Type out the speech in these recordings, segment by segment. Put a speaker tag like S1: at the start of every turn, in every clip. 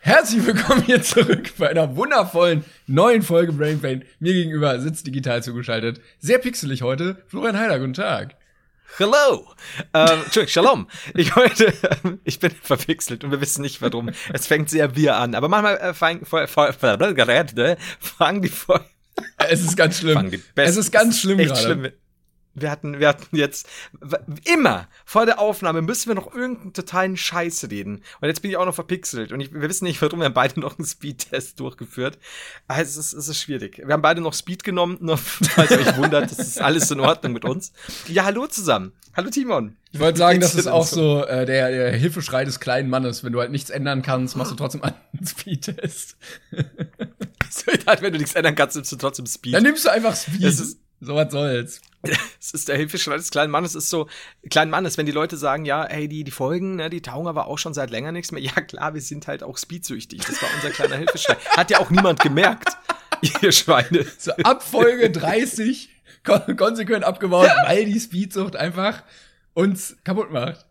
S1: Herzlich willkommen hier zurück bei einer wundervollen neuen Folge Brain Pain. Mir gegenüber sitzt digital zugeschaltet. Sehr pixelig heute. Florian Heider, guten Tag.
S2: Hello! Ähm, Entschuldigung, Shalom. Ich heute, ähm, ich bin verpixelt und wir wissen nicht warum. Es fängt sehr wir an, aber manchmal äh, fangen fang die Folge.
S1: Es ist ganz schlimm. Es ist ganz schlimm gerade.
S2: schlimm. Wir hatten, wir hatten jetzt immer vor der Aufnahme müssen wir noch irgendeinen totalen Scheiß reden. Und jetzt bin ich auch noch verpixelt und ich, wir wissen nicht, warum wir haben beide noch einen Speed-Test durchgeführt. Also es ist, es ist schwierig. Wir haben beide noch Speed genommen, nur falls ihr euch wundert, das ist alles in Ordnung mit uns. Ja, hallo zusammen. Hallo Timon.
S1: Ich wollte sagen, das ist auch so äh, der, der Hilfeschrei des kleinen Mannes. Wenn du halt nichts ändern kannst, machst du trotzdem einen Speedtest.
S2: Wenn du nichts ändern kannst, nimmst du trotzdem Speed.
S1: Dann nimmst du einfach Speed.
S2: Ist-
S1: so was soll's.
S2: Es ist der Hilfeschrei des kleinen Mannes. Es ist so, kleinen Mannes, wenn die Leute sagen, ja, hey, die, die Folgen, ne, die taugen aber auch schon seit länger nichts mehr. Ja, klar, wir sind halt auch speedsüchtig. Das war unser kleiner Hilfeschrei. Hat ja auch niemand gemerkt, ihr Schweine.
S1: So ab Folge 30 kon konsequent abgebaut, weil die Speedsucht einfach uns kaputt macht.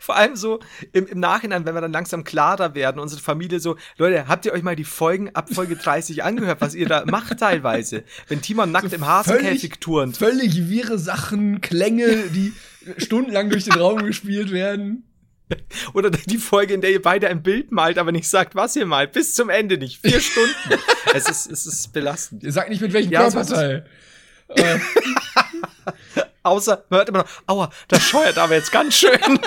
S2: Vor allem so im, im Nachhinein, wenn wir dann langsam klarer werden, unsere Familie so, Leute, habt ihr euch mal die Folgen ab Folge 30 angehört, was ihr da macht teilweise? Wenn Timon nackt im Hasenkäfig turnt.
S1: Völlig wirre Sachen, Klänge, die stundenlang durch den Raum gespielt werden.
S2: Oder die Folge, in der ihr beide ein Bild malt, aber nicht sagt, was ihr malt. Bis zum Ende nicht. Vier Stunden. es, ist, es ist belastend.
S1: Ihr sagt nicht mit welchem
S2: Ja, so
S1: Körperteil. Äh,
S2: Außer, man hört immer noch, aua, das scheuert aber jetzt ganz schön.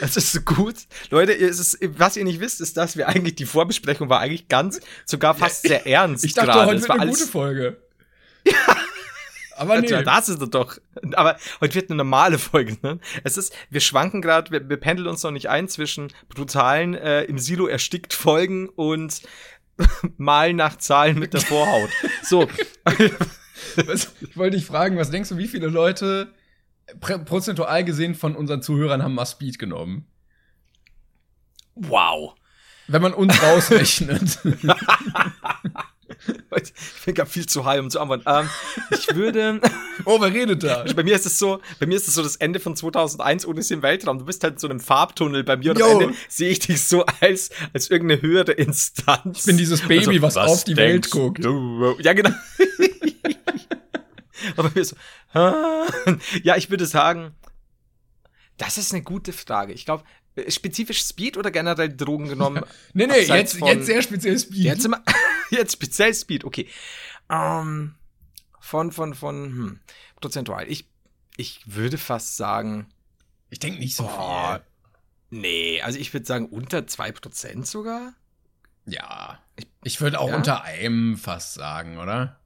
S2: Das ist so gut. Leute, es ist, was ihr nicht wisst, ist, dass wir eigentlich, die Vorbesprechung war eigentlich ganz, sogar fast sehr ernst.
S1: ich dachte,
S2: gerade.
S1: heute
S2: Es
S1: wird
S2: war
S1: eine
S2: alles,
S1: gute Folge. Aber nee.
S2: Ja, das ist es doch. Aber heute wird eine normale Folge. Ne? Es ist, wir schwanken gerade, wir, wir pendeln uns noch nicht ein zwischen brutalen, äh, im Silo erstickt Folgen und Malen nach Zahlen mit der Vorhaut. So,
S1: Was, ich wollte dich fragen, was denkst du, wie viele Leute prozentual gesehen von unseren Zuhörern haben mal Speed genommen?
S2: wow.
S1: Wenn man uns rausrechnet.
S2: Ich bin gerade viel zu high, um zu antworten. Ähm, ich würde,
S1: oh, wer redet da?
S2: bei mir ist es so, bei mir ist es so das Ende von 2001 ohne im Weltraum. Du bist halt in so einem Farbtunnel. Bei mir und am. Ende sehe ich dich so als, als irgendeine höhere Instanz.
S1: Ich bin dieses Baby, was auf die Welt guckt.
S2: Du? Ja, genau. Aber mir so, ja, ich würde sagen, das ist eine gute Frage. Ich glaube, spezifisch Speed oder generell Drogen genommen?
S1: Nee, nee, jetzt, jetzt sehr speziell Speed.
S2: Jetzt, immer, jetzt speziell Speed, okay. Ähm, von, von, von, hm, prozentual. Ich, ich würde fast sagen,
S1: ich denke nicht so
S2: Oh,
S1: viel.
S2: nee, also ich würde sagen unter 2% sogar.
S1: Ja. Ich würde auch
S2: Ja?
S1: unter einem fast sagen, oder?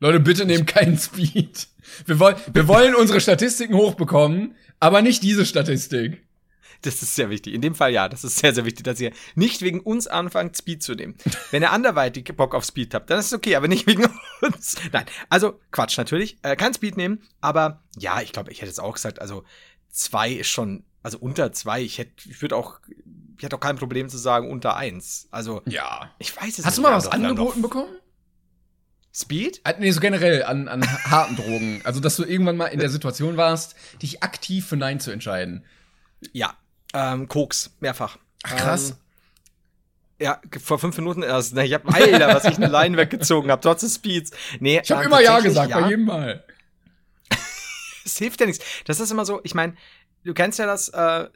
S1: Leute, bitte nehmt keinen Speed. Wir, wollen, wir wollen unsere Statistiken hochbekommen, aber nicht diese Statistik.
S2: Das ist sehr wichtig. In dem Fall ja, das ist sehr, sehr wichtig, dass ihr nicht wegen uns anfangt, Speed zu nehmen. Wenn ihr anderweitig Bock auf Speed habt, dann ist es okay, aber nicht wegen uns. Nein, also Quatsch natürlich. Äh, kann Speed nehmen, aber ja, ich glaube, ich hätte es auch gesagt, also zwei ist schon, also unter zwei, ich hätte, ich würde auch, ich hätte auch kein Problem zu sagen unter eins. Also,
S1: Ja.
S2: ich weiß es
S1: Hast du
S2: nicht.
S1: mal was
S2: haben doch- wir haben
S1: angeboten bekommen?
S2: Speed?
S1: Äh, Nee, so generell an, an harten Drogen. Also, dass du irgendwann mal in der Situation warst, dich aktiv für Nein zu entscheiden.
S2: Ja. Ähm, Koks, mehrfach.
S1: Ach, krass.
S2: Ähm, ja, vor fünf Minuten erst. Ne? Ich hab, Alter, was ich eine Line weggezogen habe, trotz des Speeds. Nee,
S1: Ich habe
S2: ähm,
S1: immer Ja gesagt,
S2: ja.
S1: bei jedem Mal.
S2: Es hilft ja nichts. Das ist immer so, ich meine, du kennst ja das, äh,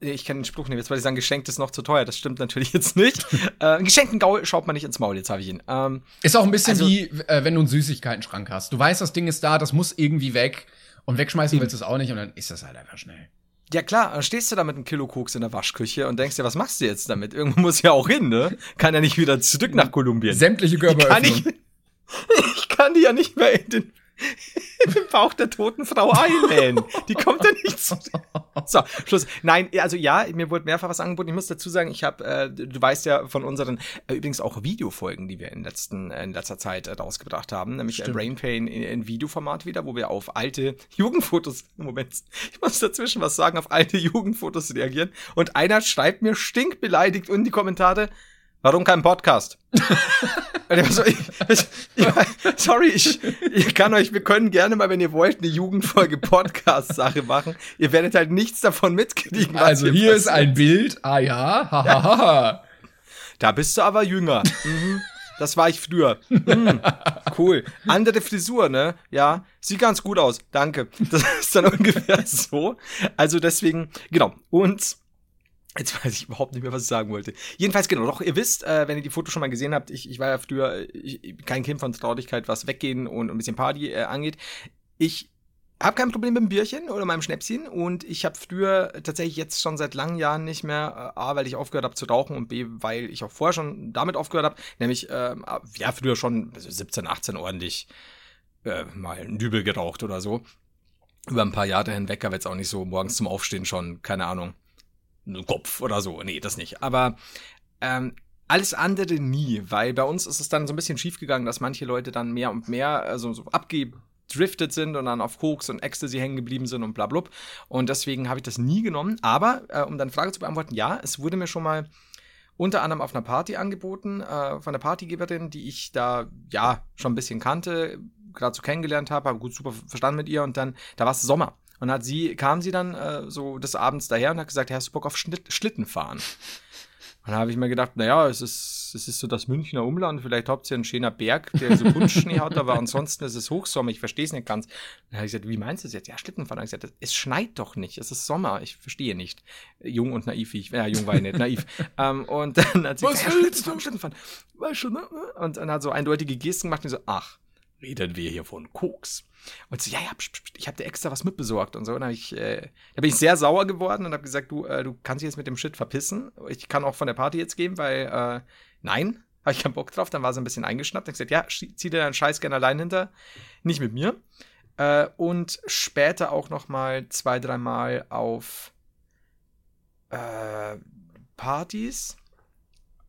S2: nee, ich kann den Spruch nehmen, jetzt wollte ich sagen, geschenkt ist noch zu teuer. Das stimmt natürlich jetzt nicht. äh, geschenkten Gaul schaut man nicht ins Maul, jetzt habe ich ihn. Ähm,
S1: Ist auch ein bisschen
S2: Also-
S1: wie, äh, wenn du einen Süßigkeiten-Schrank hast. Du weißt, das Ding ist da, das muss irgendwie weg. Und wegschmeißen willst du es auch nicht und dann ist das halt einfach schnell.
S2: Ja klar, dann stehst du da mit einem Kilo Koks in der Waschküche und denkst dir, was machst du jetzt damit? Irgendwo muss ja auch hin, ne? Kann ja nicht wieder zurück nach Kolumbien.
S1: Sämtliche
S2: kann ich, ich kann die ja nicht mehr in den, Im Bauch der toten Frau einlähen. Die kommt da nicht zu. So, Schluss. Nein, also ja, mir wurde mehrfach was angeboten. Ich muss dazu sagen, ich habe, äh, du weißt ja von unseren, äh, übrigens auch Videofolgen, die wir in, letzten, in letzter Zeit äh, rausgebracht haben, nämlich äh, Brain Pain in, in Videoformat wieder, wo wir auf alte Jugendfotos, Moment, ich muss dazwischen was sagen, auf alte Jugendfotos reagieren. Und einer schreibt mir stinkbeleidigt in die Kommentare, Warum kein Podcast? so, ich, ich, ich, sorry, ich, ich kann euch, wir können gerne mal, wenn ihr wollt, eine Jugendfolge Podcast-Sache machen. Ihr werdet halt nichts davon mitkriegen.
S1: Also hier, hier ist ein Bild. Ah ja, hahaha. Ha, ha.
S2: Da bist du aber jünger. Mhm. Das war ich früher. Mhm. Cool. Andere Frisur, ne? Ja, sieht ganz gut aus. Danke. Das ist dann ungefähr so. Also deswegen, genau. Und Jetzt weiß ich überhaupt nicht mehr, was ich sagen wollte. Jedenfalls, genau, doch, ihr wisst, äh, wenn ihr die Fotos schon mal gesehen habt, ich, ich war ja früher ich, kein Kind von Traurigkeit, was Weggehen und ein bisschen Party äh, angeht. Ich habe kein Problem mit dem Bierchen oder meinem Schnäpschen und ich habe früher tatsächlich jetzt schon seit langen Jahren nicht mehr, äh, A, weil ich aufgehört habe zu rauchen und B, weil ich auch vorher schon damit aufgehört habe, nämlich, äh, ja, früher schon 17, 18 ordentlich äh, mal einen Dübel geraucht oder so. Über ein paar Jahre hinweg, aber jetzt auch nicht so morgens zum Aufstehen schon, keine Ahnung Kopf oder so. Nee, das nicht. Aber ähm, alles andere nie, weil bei uns ist es dann so ein bisschen schiefgegangen, dass manche Leute dann mehr und mehr also so abgedriftet sind und dann auf Koks und Ecstasy hängen geblieben sind und bla, bla. Und deswegen habe ich das nie genommen. Aber, äh, um dann Frage zu beantworten, ja, es wurde mir schon mal unter anderem auf einer Party angeboten, äh, von der Partygeberin, die ich da, ja, schon ein bisschen kannte, gerade so kennengelernt habe, habe gut super verstanden mit ihr und dann, da war es Sommer. Und hat sie, kam sie dann äh, so des Abends daher und hat gesagt, hast du Bock auf Schnitt, Schlitten fahren? Und dann habe ich mir gedacht, naja, es ist, es ist so das Münchner Umland, vielleicht habt ihr ein schöner Berg, der so Buntsschnee hat, aber ansonsten ist es Hochsommer, ich verstehe es nicht ganz. Dann habe ich gesagt, wie meinst du das jetzt? Ja, Schlittenfahren. Dann habe ich gesagt, es schneit doch nicht, es ist Sommer, ich verstehe nicht. Jung und naiv, wie ich, ja, jung war ich nicht, naiv. ähm, und dann hat sie gesagt, ja, Schlittenfahren, Schlittenfahren. Weißt du, ne? Und dann hat so eindeutige Gesten gemacht und so, ach, reden wir hier von Koks. Und so, ja, ja, ich habe dir extra was mitbesorgt und so. Und dann ich, äh, da bin ich sehr sauer geworden und habe gesagt, du, äh, du kannst dich jetzt mit dem Shit verpissen. Ich kann auch von der Party jetzt gehen, weil, äh, nein, habe ich keinen Bock drauf. Dann war sie ein bisschen eingeschnappt. Dann gesagt, ja, zieh dir deinen Scheiß gerne allein hinter, nicht mit mir. Äh, und später auch noch mal zwei, dreimal auf äh, Partys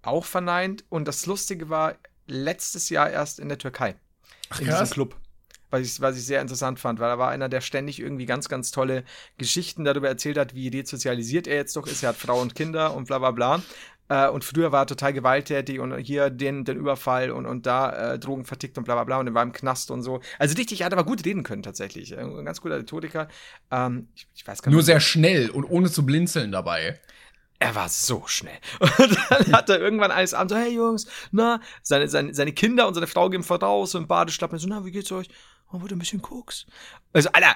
S2: auch verneint. Und das Lustige war, letztes Jahr erst in der Türkei. Ach, in diesem Club. Was ich, was ich sehr interessant fand, weil da war einer, der ständig irgendwie ganz, ganz tolle Geschichten darüber erzählt hat, wie desozialisiert er jetzt doch ist. Er hat Frau und Kinder und bla bla bla. Äh, und früher war er total gewalttätig und hier den, den Überfall und, und da äh, Drogen vertickt und bla bla bla und er war im Knast und so. Also richtig, er hat aber gut reden können tatsächlich. Äh, ein ganz guter Rhetoriker. Ähm, ich, ich weiß gar
S1: nicht. Nur sehr schnell und ohne zu blinzeln dabei.
S2: Er war so schnell. Und dann hat er irgendwann eines Abends so, hey Jungs, na, seine, seine, seine Kinder und seine Frau gehen voraus und Badeschlappen so, na, wie geht's euch? Oh, wurde ein bisschen Koks. Also, Alter,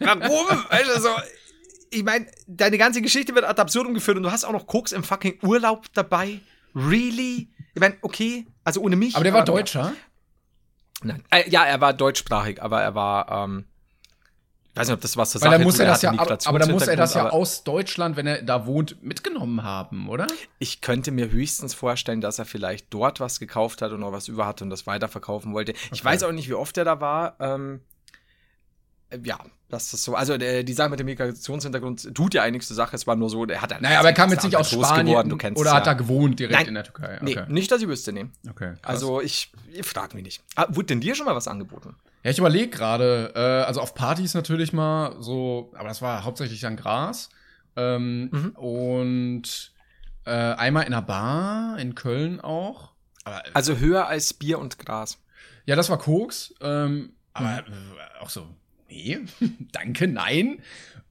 S2: warum? weißt du, so, ich meine, deine ganze Geschichte wird ad absurdum geführt und du hast auch noch Koks im fucking Urlaub dabei. Really? Ich meine, okay, also ohne mich.
S1: Aber der war Deutscher?
S2: Nein. Äh, ja, er war deutschsprachig, aber er war, ähm, ich weiß nicht, ob das was zur
S1: Sache muss er das ja, aber, aber dann muss er das ja aus Deutschland, wenn er da wohnt, mitgenommen haben, oder?
S2: Ich könnte mir höchstens vorstellen, dass er vielleicht dort was gekauft hat und noch was über hatte und das weiterverkaufen wollte. Okay. Ich weiß auch nicht, wie oft er da war. Ähm, ja, das ist so. Also der, die Sache mit dem Migrationshintergrund tut ja eigentlich zur Sache. Es war nur so, er hat
S1: dann. Naja, aber er kam jetzt nicht aus Spanien geworden, du kennst oder hat ja. da gewohnt direkt
S2: Nein,
S1: in der Türkei?
S2: Okay. Nee, nicht, dass ich wüsste, nee.
S1: Okay.
S2: Krass. Also ich, ich frag mich nicht. Ah, wurde denn dir schon mal was angeboten?
S1: Ja, ich überlege gerade, äh, also auf Partys natürlich mal so, aber das war hauptsächlich dann Gras. Ähm, mhm. Und äh, einmal in einer Bar in Köln auch.
S2: Aber, äh, also höher als Bier und Gras.
S1: Ja, das war Koks. Ähm, aber mhm. äh, auch so, nee, danke, nein.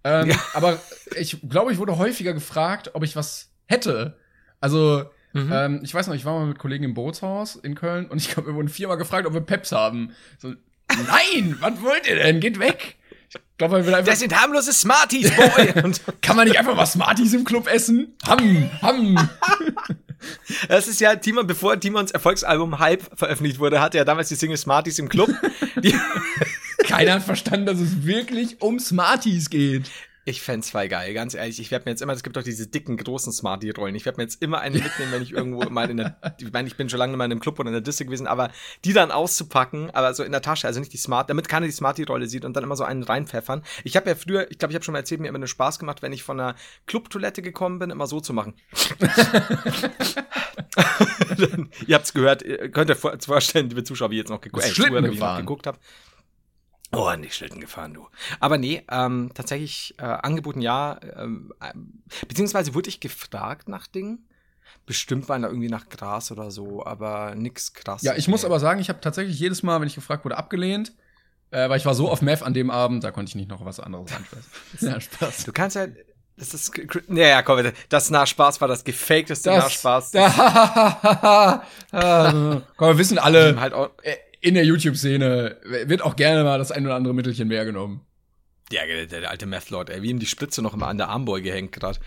S1: Ähm, ja. Aber ich glaube, ich wurde häufiger gefragt, ob ich was hätte. Also, mhm. ähm, ich weiß noch, ich war mal mit Kollegen im Bootshaus in Köln und ich glaube, wir wurden viermal gefragt, ob wir Peps haben. So, Nein, was wollt ihr denn? Geht weg.
S2: Ich glaube, man will einfach. Das sind harmlose Smarties, Boy.
S1: kann man nicht einfach mal Smarties im Club essen? Ham, ham.
S2: Das ist ja Timon, bevor Timons Erfolgsalbum Hype veröffentlicht wurde, hatte er damals die Single Smarties im Club.
S1: Keiner hat verstanden, dass es wirklich um Smarties geht.
S2: Ich fände voll geil, ganz ehrlich. Ich werde mir jetzt immer, es gibt doch diese dicken, großen Smarty-Rollen. Ich werde mir jetzt immer eine mitnehmen, wenn ich irgendwo mal in der, ich meine, ich bin schon lange mal in einem Club oder in der Disse gewesen, aber die dann auszupacken, aber so in der Tasche, also nicht die Smart, damit keiner die Smarty-Rolle sieht und dann immer so einen reinpfeffern. Ich habe ja früher, ich glaube, ich habe schon mal erzählt, mir immer einen Spaß gemacht, wenn ich von einer Clubtoilette gekommen bin, immer so zu machen. dann, ihr habt's gehört, ihr könnt euch vorstellen, liebe Zuschauer, wie jetzt noch, geguckt, äh,
S1: Schlitten
S2: Zuhörer, wie ich noch
S1: gefahren.
S2: geguckt habe. Oh, nicht Schlitten gefahren, du. Aber nee, ähm, tatsächlich äh, angeboten ja. Ähm, ähm, beziehungsweise wurde ich gefragt nach Dingen. Bestimmt waren da irgendwie nach Gras oder so, aber nix krass.
S1: Ja, ich muss aber sagen, ich habe tatsächlich jedes Mal, wenn ich gefragt wurde, abgelehnt. Äh, weil ich war so auf Meth an dem Abend, da konnte ich nicht noch was anderes ansprechen. ja, Spaß.
S2: Du kannst halt. Das ist. Ja, ja, komm, bitte. Das Nachspaß war das gefakedeste Nachspaß.
S1: Da, Ah, komm, wir wissen alle,
S2: halt auch,
S1: äh, in der YouTube-Szene wird auch gerne mal das ein oder andere Mittelchen mehr genommen.
S2: Ja, der, der alte Meth-Lord, ey, wie ihm die Spitze noch immer an der Armbeuge hängt gerade.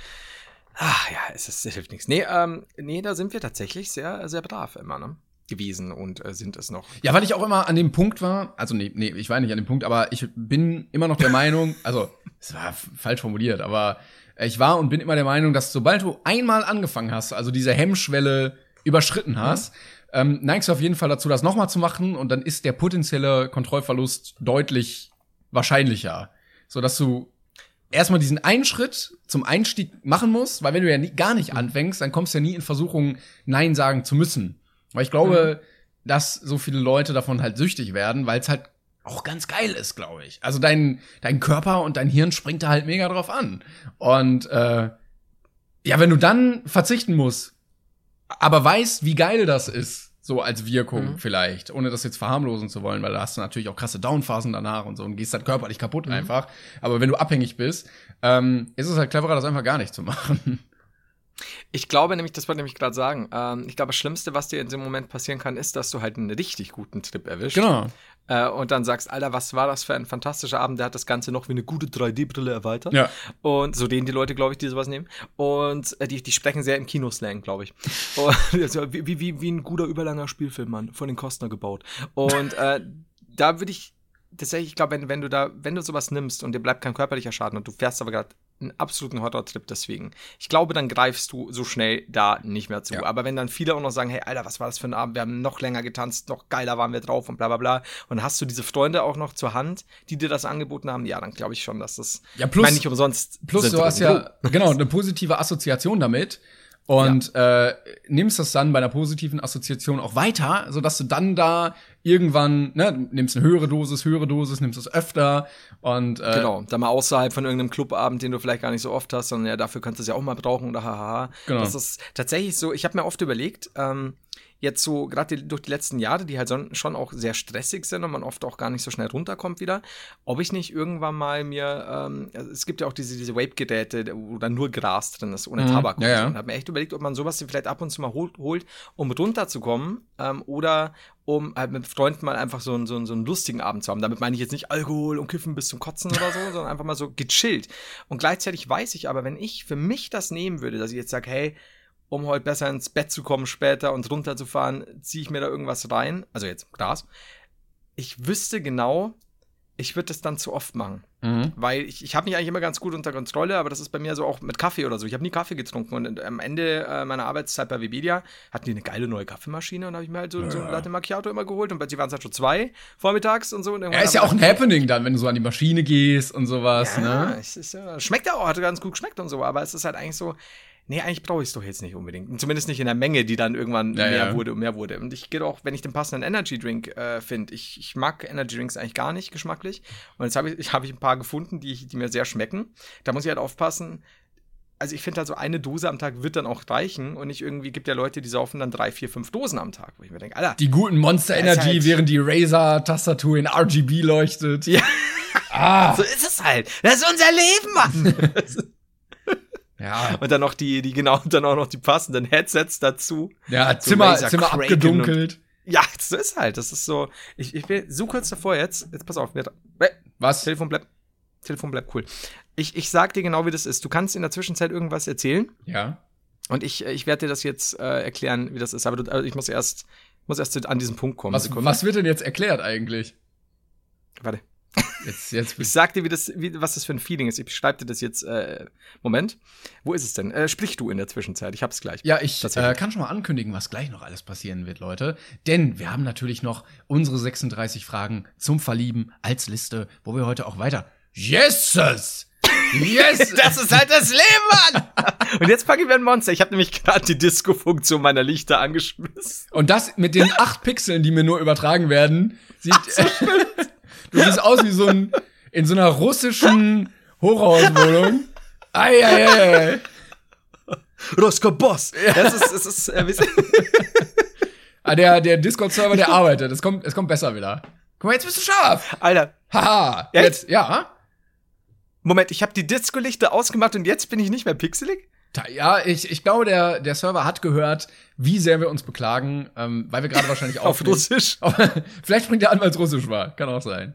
S2: Ach ja, es, ist, es hilft nichts. Nee, ähm, nee, da sind wir tatsächlich sehr, sehr brav immer, ne? Gewesen und äh, sind es noch.
S1: Ja, weil ich auch immer an dem Punkt war, also nee, nee, ich war nicht an dem Punkt, aber ich bin immer noch der Meinung, also es war falsch formuliert, aber ich war und bin immer der Meinung, dass sobald du einmal angefangen hast, also diese Hemmschwelle überschritten hast, ähm, neigst du auf jeden Fall dazu, das nochmal zu machen und dann ist der potenzielle Kontrollverlust deutlich wahrscheinlicher, so dass du erstmal diesen einen Schritt zum Einstieg machen musst, weil wenn du ja nie, gar nicht anfängst, dann kommst du ja nie in Versuchung, Nein sagen zu müssen. Weil ich glaube, dass so viele Leute davon halt süchtig werden, weil es halt auch ganz geil ist, glaube ich. Also dein, dein Körper und dein Hirn springt da halt mega drauf an. Und äh, ja, wenn du dann verzichten musst, aber weißt, wie geil das ist, so als Wirkung
S2: Mhm.
S1: vielleicht, ohne das jetzt verharmlosen zu wollen, weil da hast du natürlich auch krasse Downphasen danach und so und gehst dann körperlich kaputt
S2: Mhm.
S1: einfach. Aber wenn du abhängig bist, ähm, ist es halt cleverer, das einfach gar nicht zu machen.
S2: Ich glaube nämlich, das wollte ich nämlich gerade sagen. Ähm, ich glaube, das Schlimmste, was dir in dem Moment passieren kann, ist, dass du halt einen richtig guten Trip erwischst.
S1: Genau.
S2: Äh, und dann sagst, Alter, was war das für ein fantastischer Abend? Der hat das Ganze noch wie eine gute 3D-Brille erweitert.
S1: Ja.
S2: Und so reden die Leute, glaube ich, die sowas nehmen. Und äh, die, die sprechen sehr im Kinoslang, glaube ich. Und, also, wie, wie, wie, wie ein guter überlanger Spielfilm, Mann, von den Kostner gebaut. Und äh, da würde ich tatsächlich, ich glaube, wenn, wenn du da, wenn du sowas nimmst und dir bleibt kein körperlicher Schaden und du fährst aber gerade einen absoluten Horror-Trip deswegen. Ich glaube, dann greifst du so schnell da nicht mehr zu.
S1: Ja.
S2: Aber wenn dann viele auch noch sagen, hey, Alter, was war das für ein Abend? Wir haben noch länger getanzt, noch geiler waren wir drauf und bla bla bla. Und hast du diese Freunde auch noch zur Hand, die dir das angeboten haben. Ja, dann glaube ich schon, dass das
S1: Ja, plus-
S2: ich meine, nicht umsonst.
S1: Plus
S2: sind
S1: du hast ja genau eine positive Assoziation damit und äh, nimmst das dann bei einer positiven Assoziation auch weiter, so dass du dann da irgendwann ne, du nimmst eine höhere Dosis, höhere Dosis, nimmst es öfter und äh,
S2: Genau, da mal außerhalb von irgendeinem Clubabend, den du vielleicht gar nicht so oft hast, sondern ja, dafür kannst du es ja auch mal brauchen oder hahaha.
S1: Genau.
S2: Das ist tatsächlich so, ich habe mir oft überlegt, ähm, jetzt so, gerade durch die letzten Jahre, die halt schon auch sehr stressig sind und man oft auch gar nicht so schnell runterkommt wieder, ob ich nicht irgendwann mal mir, ähm, also es gibt ja auch diese, diese Vape-Geräte, wo dann nur Gras drin ist, ohne
S1: Mhm,
S2: Tabak.
S1: ja, ja.
S2: Und habe mir echt überlegt, ob man sowas vielleicht ab und zu mal holt, holt um runterzukommen ähm, oder um halt mit Freunden mal einfach so, einen- so, einen- so einen lustigen Abend zu haben. Damit meine ich jetzt nicht Alkohol und Kiffen bis zum Kotzen oder so, sondern einfach mal so gechillt. Und gleichzeitig weiß ich aber, wenn ich für mich das nehmen würde, dass ich jetzt sage, hey, um heute besser ins Bett zu kommen später und runterzufahren, ziehe ich mir da irgendwas rein, also jetzt Gras. Ich wüsste genau, ich würde das dann zu oft machen.
S1: Mhm.
S2: Weil ich, ich habe mich eigentlich immer ganz gut unter Kontrolle, aber das ist bei mir so auch mit Kaffee oder so. Ich habe nie Kaffee getrunken und am Ende äh, meiner Arbeitszeit bei Webedia hatten die eine geile neue Kaffeemaschine und habe ich mir halt so, so ein Latte Macchiato immer geholt und plötzlich waren es halt schon zwei vormittags und so. Und
S1: Ja, ist ja auch ein Happening dann, wenn du so an die Maschine gehst und sowas,
S2: ja,
S1: ne?
S2: es ist, ja, schmeckt ja auch, hat ganz gut geschmeckt und so, aber es ist halt eigentlich so, nee, eigentlich brauche ich es doch jetzt nicht unbedingt. Zumindest nicht in der Menge, die dann irgendwann
S1: Ja,
S2: mehr
S1: ja.
S2: wurde und mehr wurde. Und ich gehe auch, wenn ich den passenden Energy Drink äh, finde, ich, ich mag Energy Drinks eigentlich gar nicht geschmacklich. Und jetzt habe ich, hab ich ein paar gefunden, die, die mir sehr schmecken. Da muss ich halt aufpassen. Also ich finde halt so eine Dose am Tag wird dann auch reichen und nicht irgendwie gibt ja Leute, die saufen dann drei, vier, fünf Dosen am Tag, wo ich mir denke, Alter,
S1: Die guten Monster Energy,
S2: halt-
S1: während die Razer-Tastatur in RGB leuchtet.
S2: Ja.
S1: Ah,
S2: so ist es halt. Das ist unser Leben, Mann.
S1: ja.
S2: und dann noch die, die genau, und dann auch noch die passenden Headsets dazu.
S1: Ja,
S2: So
S1: Zimmer, Zimmer
S2: Kraken
S1: abgedunkelt.
S2: Ja, so ist halt. Das ist so. Ich, ich bin so kurz davor jetzt. Jetzt pass auf. Mir, äh,
S1: Was?
S2: Telefon bleibt. Telefon bleibt cool. Ich, ich sag dir genau, wie das ist. Du kannst in der Zwischenzeit irgendwas erzählen
S1: Ja.
S2: und ich, ich werde dir das jetzt äh, erklären, wie das ist. Aber du, also ich muss erst, muss erst an diesen Punkt kommen.
S1: Was, was wird denn jetzt erklärt eigentlich?
S2: Warte.
S1: Jetzt, jetzt
S2: Ich sag dir, wie das, wie, was das für ein Feeling ist. Ich beschreibe dir das jetzt. Äh, Moment. Wo ist es denn? Äh, sprich du in der Zwischenzeit. Ich hab's gleich.
S1: Ja, ich äh, kann schon mal ankündigen, was gleich noch alles passieren wird, Leute. Denn wir haben natürlich noch unsere 36 Fragen zum Verlieben als Liste, wo wir heute auch weiter. Jesus! Yes!
S2: Das ist halt das Leben, Mann! Und jetzt packe ich mir ein Monster. Ich habe nämlich gerade die Disco-Funktion meiner Lichter angeschmissen.
S1: Und das mit den acht Pixeln, die mir nur übertragen werden, sieht. du siehst aus wie so ein. in so einer russischen Hochhauswohnung. Ei, ei, ei, ei.
S2: Roscoe Boss. Das ist, das ist, äh,
S1: Ah, der, der Discord-Server, der arbeitet. Es kommt, es kommt besser wieder. Guck mal, jetzt bist du scharf.
S2: Alter.
S1: Haha.
S2: Echt?
S1: Jetzt, ja.
S2: Moment, ich habe die Disco-Lichter ausgemacht und jetzt bin ich nicht mehr pixelig?
S1: Ja, ich, ich glaube, der, der Server hat gehört, wie sehr wir uns beklagen, ähm, weil wir gerade wahrscheinlich
S2: Auf. Russisch.
S1: Vielleicht springt der an, weil es Russisch war. Kann auch sein.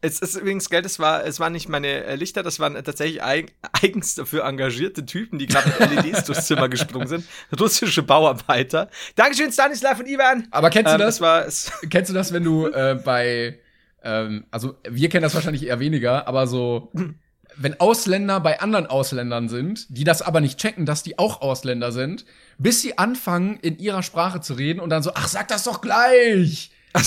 S2: Es ist übrigens Geld, es war, es waren nicht meine äh, Lichter, das waren tatsächlich eig eigens dafür engagierte Typen, die gerade mit LEDs durchs Zimmer gesprungen sind. Russische Bauarbeiter. Dankeschön, Stanislav und Ivan.
S1: Aber kennst du
S2: Ähm,
S1: das?
S2: War, es,
S1: Kennst du das, wenn du äh, bei, ähm, also wir kennen das wahrscheinlich eher weniger, aber so, wenn Ausländer bei anderen Ausländern sind, die das aber nicht checken, dass die auch Ausländer sind, bis sie anfangen, in ihrer Sprache zu reden und dann so, ach, sag das doch gleich.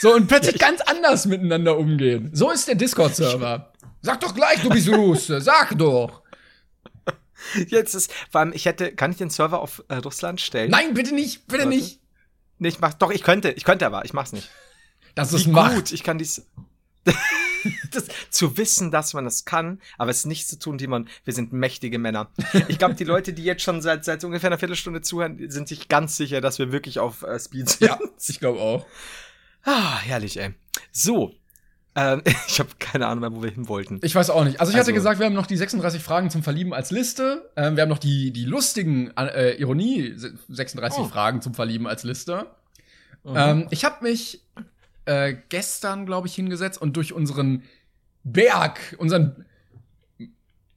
S1: So, und plötzlich ganz anders miteinander umgehen. So ist der Discord-Server. Sag doch gleich, du bist Russe, sag doch.
S2: jetzt ist, vor allem, ich hätte, kann ich den Server auf äh, Russland stellen?
S1: Nein, bitte nicht, bitte
S2: Warte.
S1: nicht.
S2: Nee, ich mach, doch, ich könnte, ich könnte aber, ich mach's nicht.
S1: Das
S2: Wie
S1: ist Macht.
S2: gut, ich kann dies. das, zu wissen, dass man es kann, aber es nicht zu tun, Timon. Wir sind mächtige Männer. Ich glaube, die Leute, die jetzt schon seit, seit ungefähr einer Viertelstunde zuhören, sind sich ganz sicher, dass wir wirklich auf äh, Speed sind.
S1: Ja, ich glaube auch.
S2: Ah, herrlich, ey. So. Ähm, ich habe keine Ahnung mehr, wo wir hin wollten.
S1: Ich weiß auch nicht. Also ich hatte
S2: Also-
S1: gesagt, wir haben noch die 36 Fragen zum Verlieben als Liste. Ähm, wir haben noch die, die lustigen äh, Ironie 36
S2: Oh.
S1: Fragen zum Verlieben als Liste.
S2: Mhm.
S1: Ähm, ich habe mich äh, gestern, glaube ich, hingesetzt und durch unseren Berg, unseren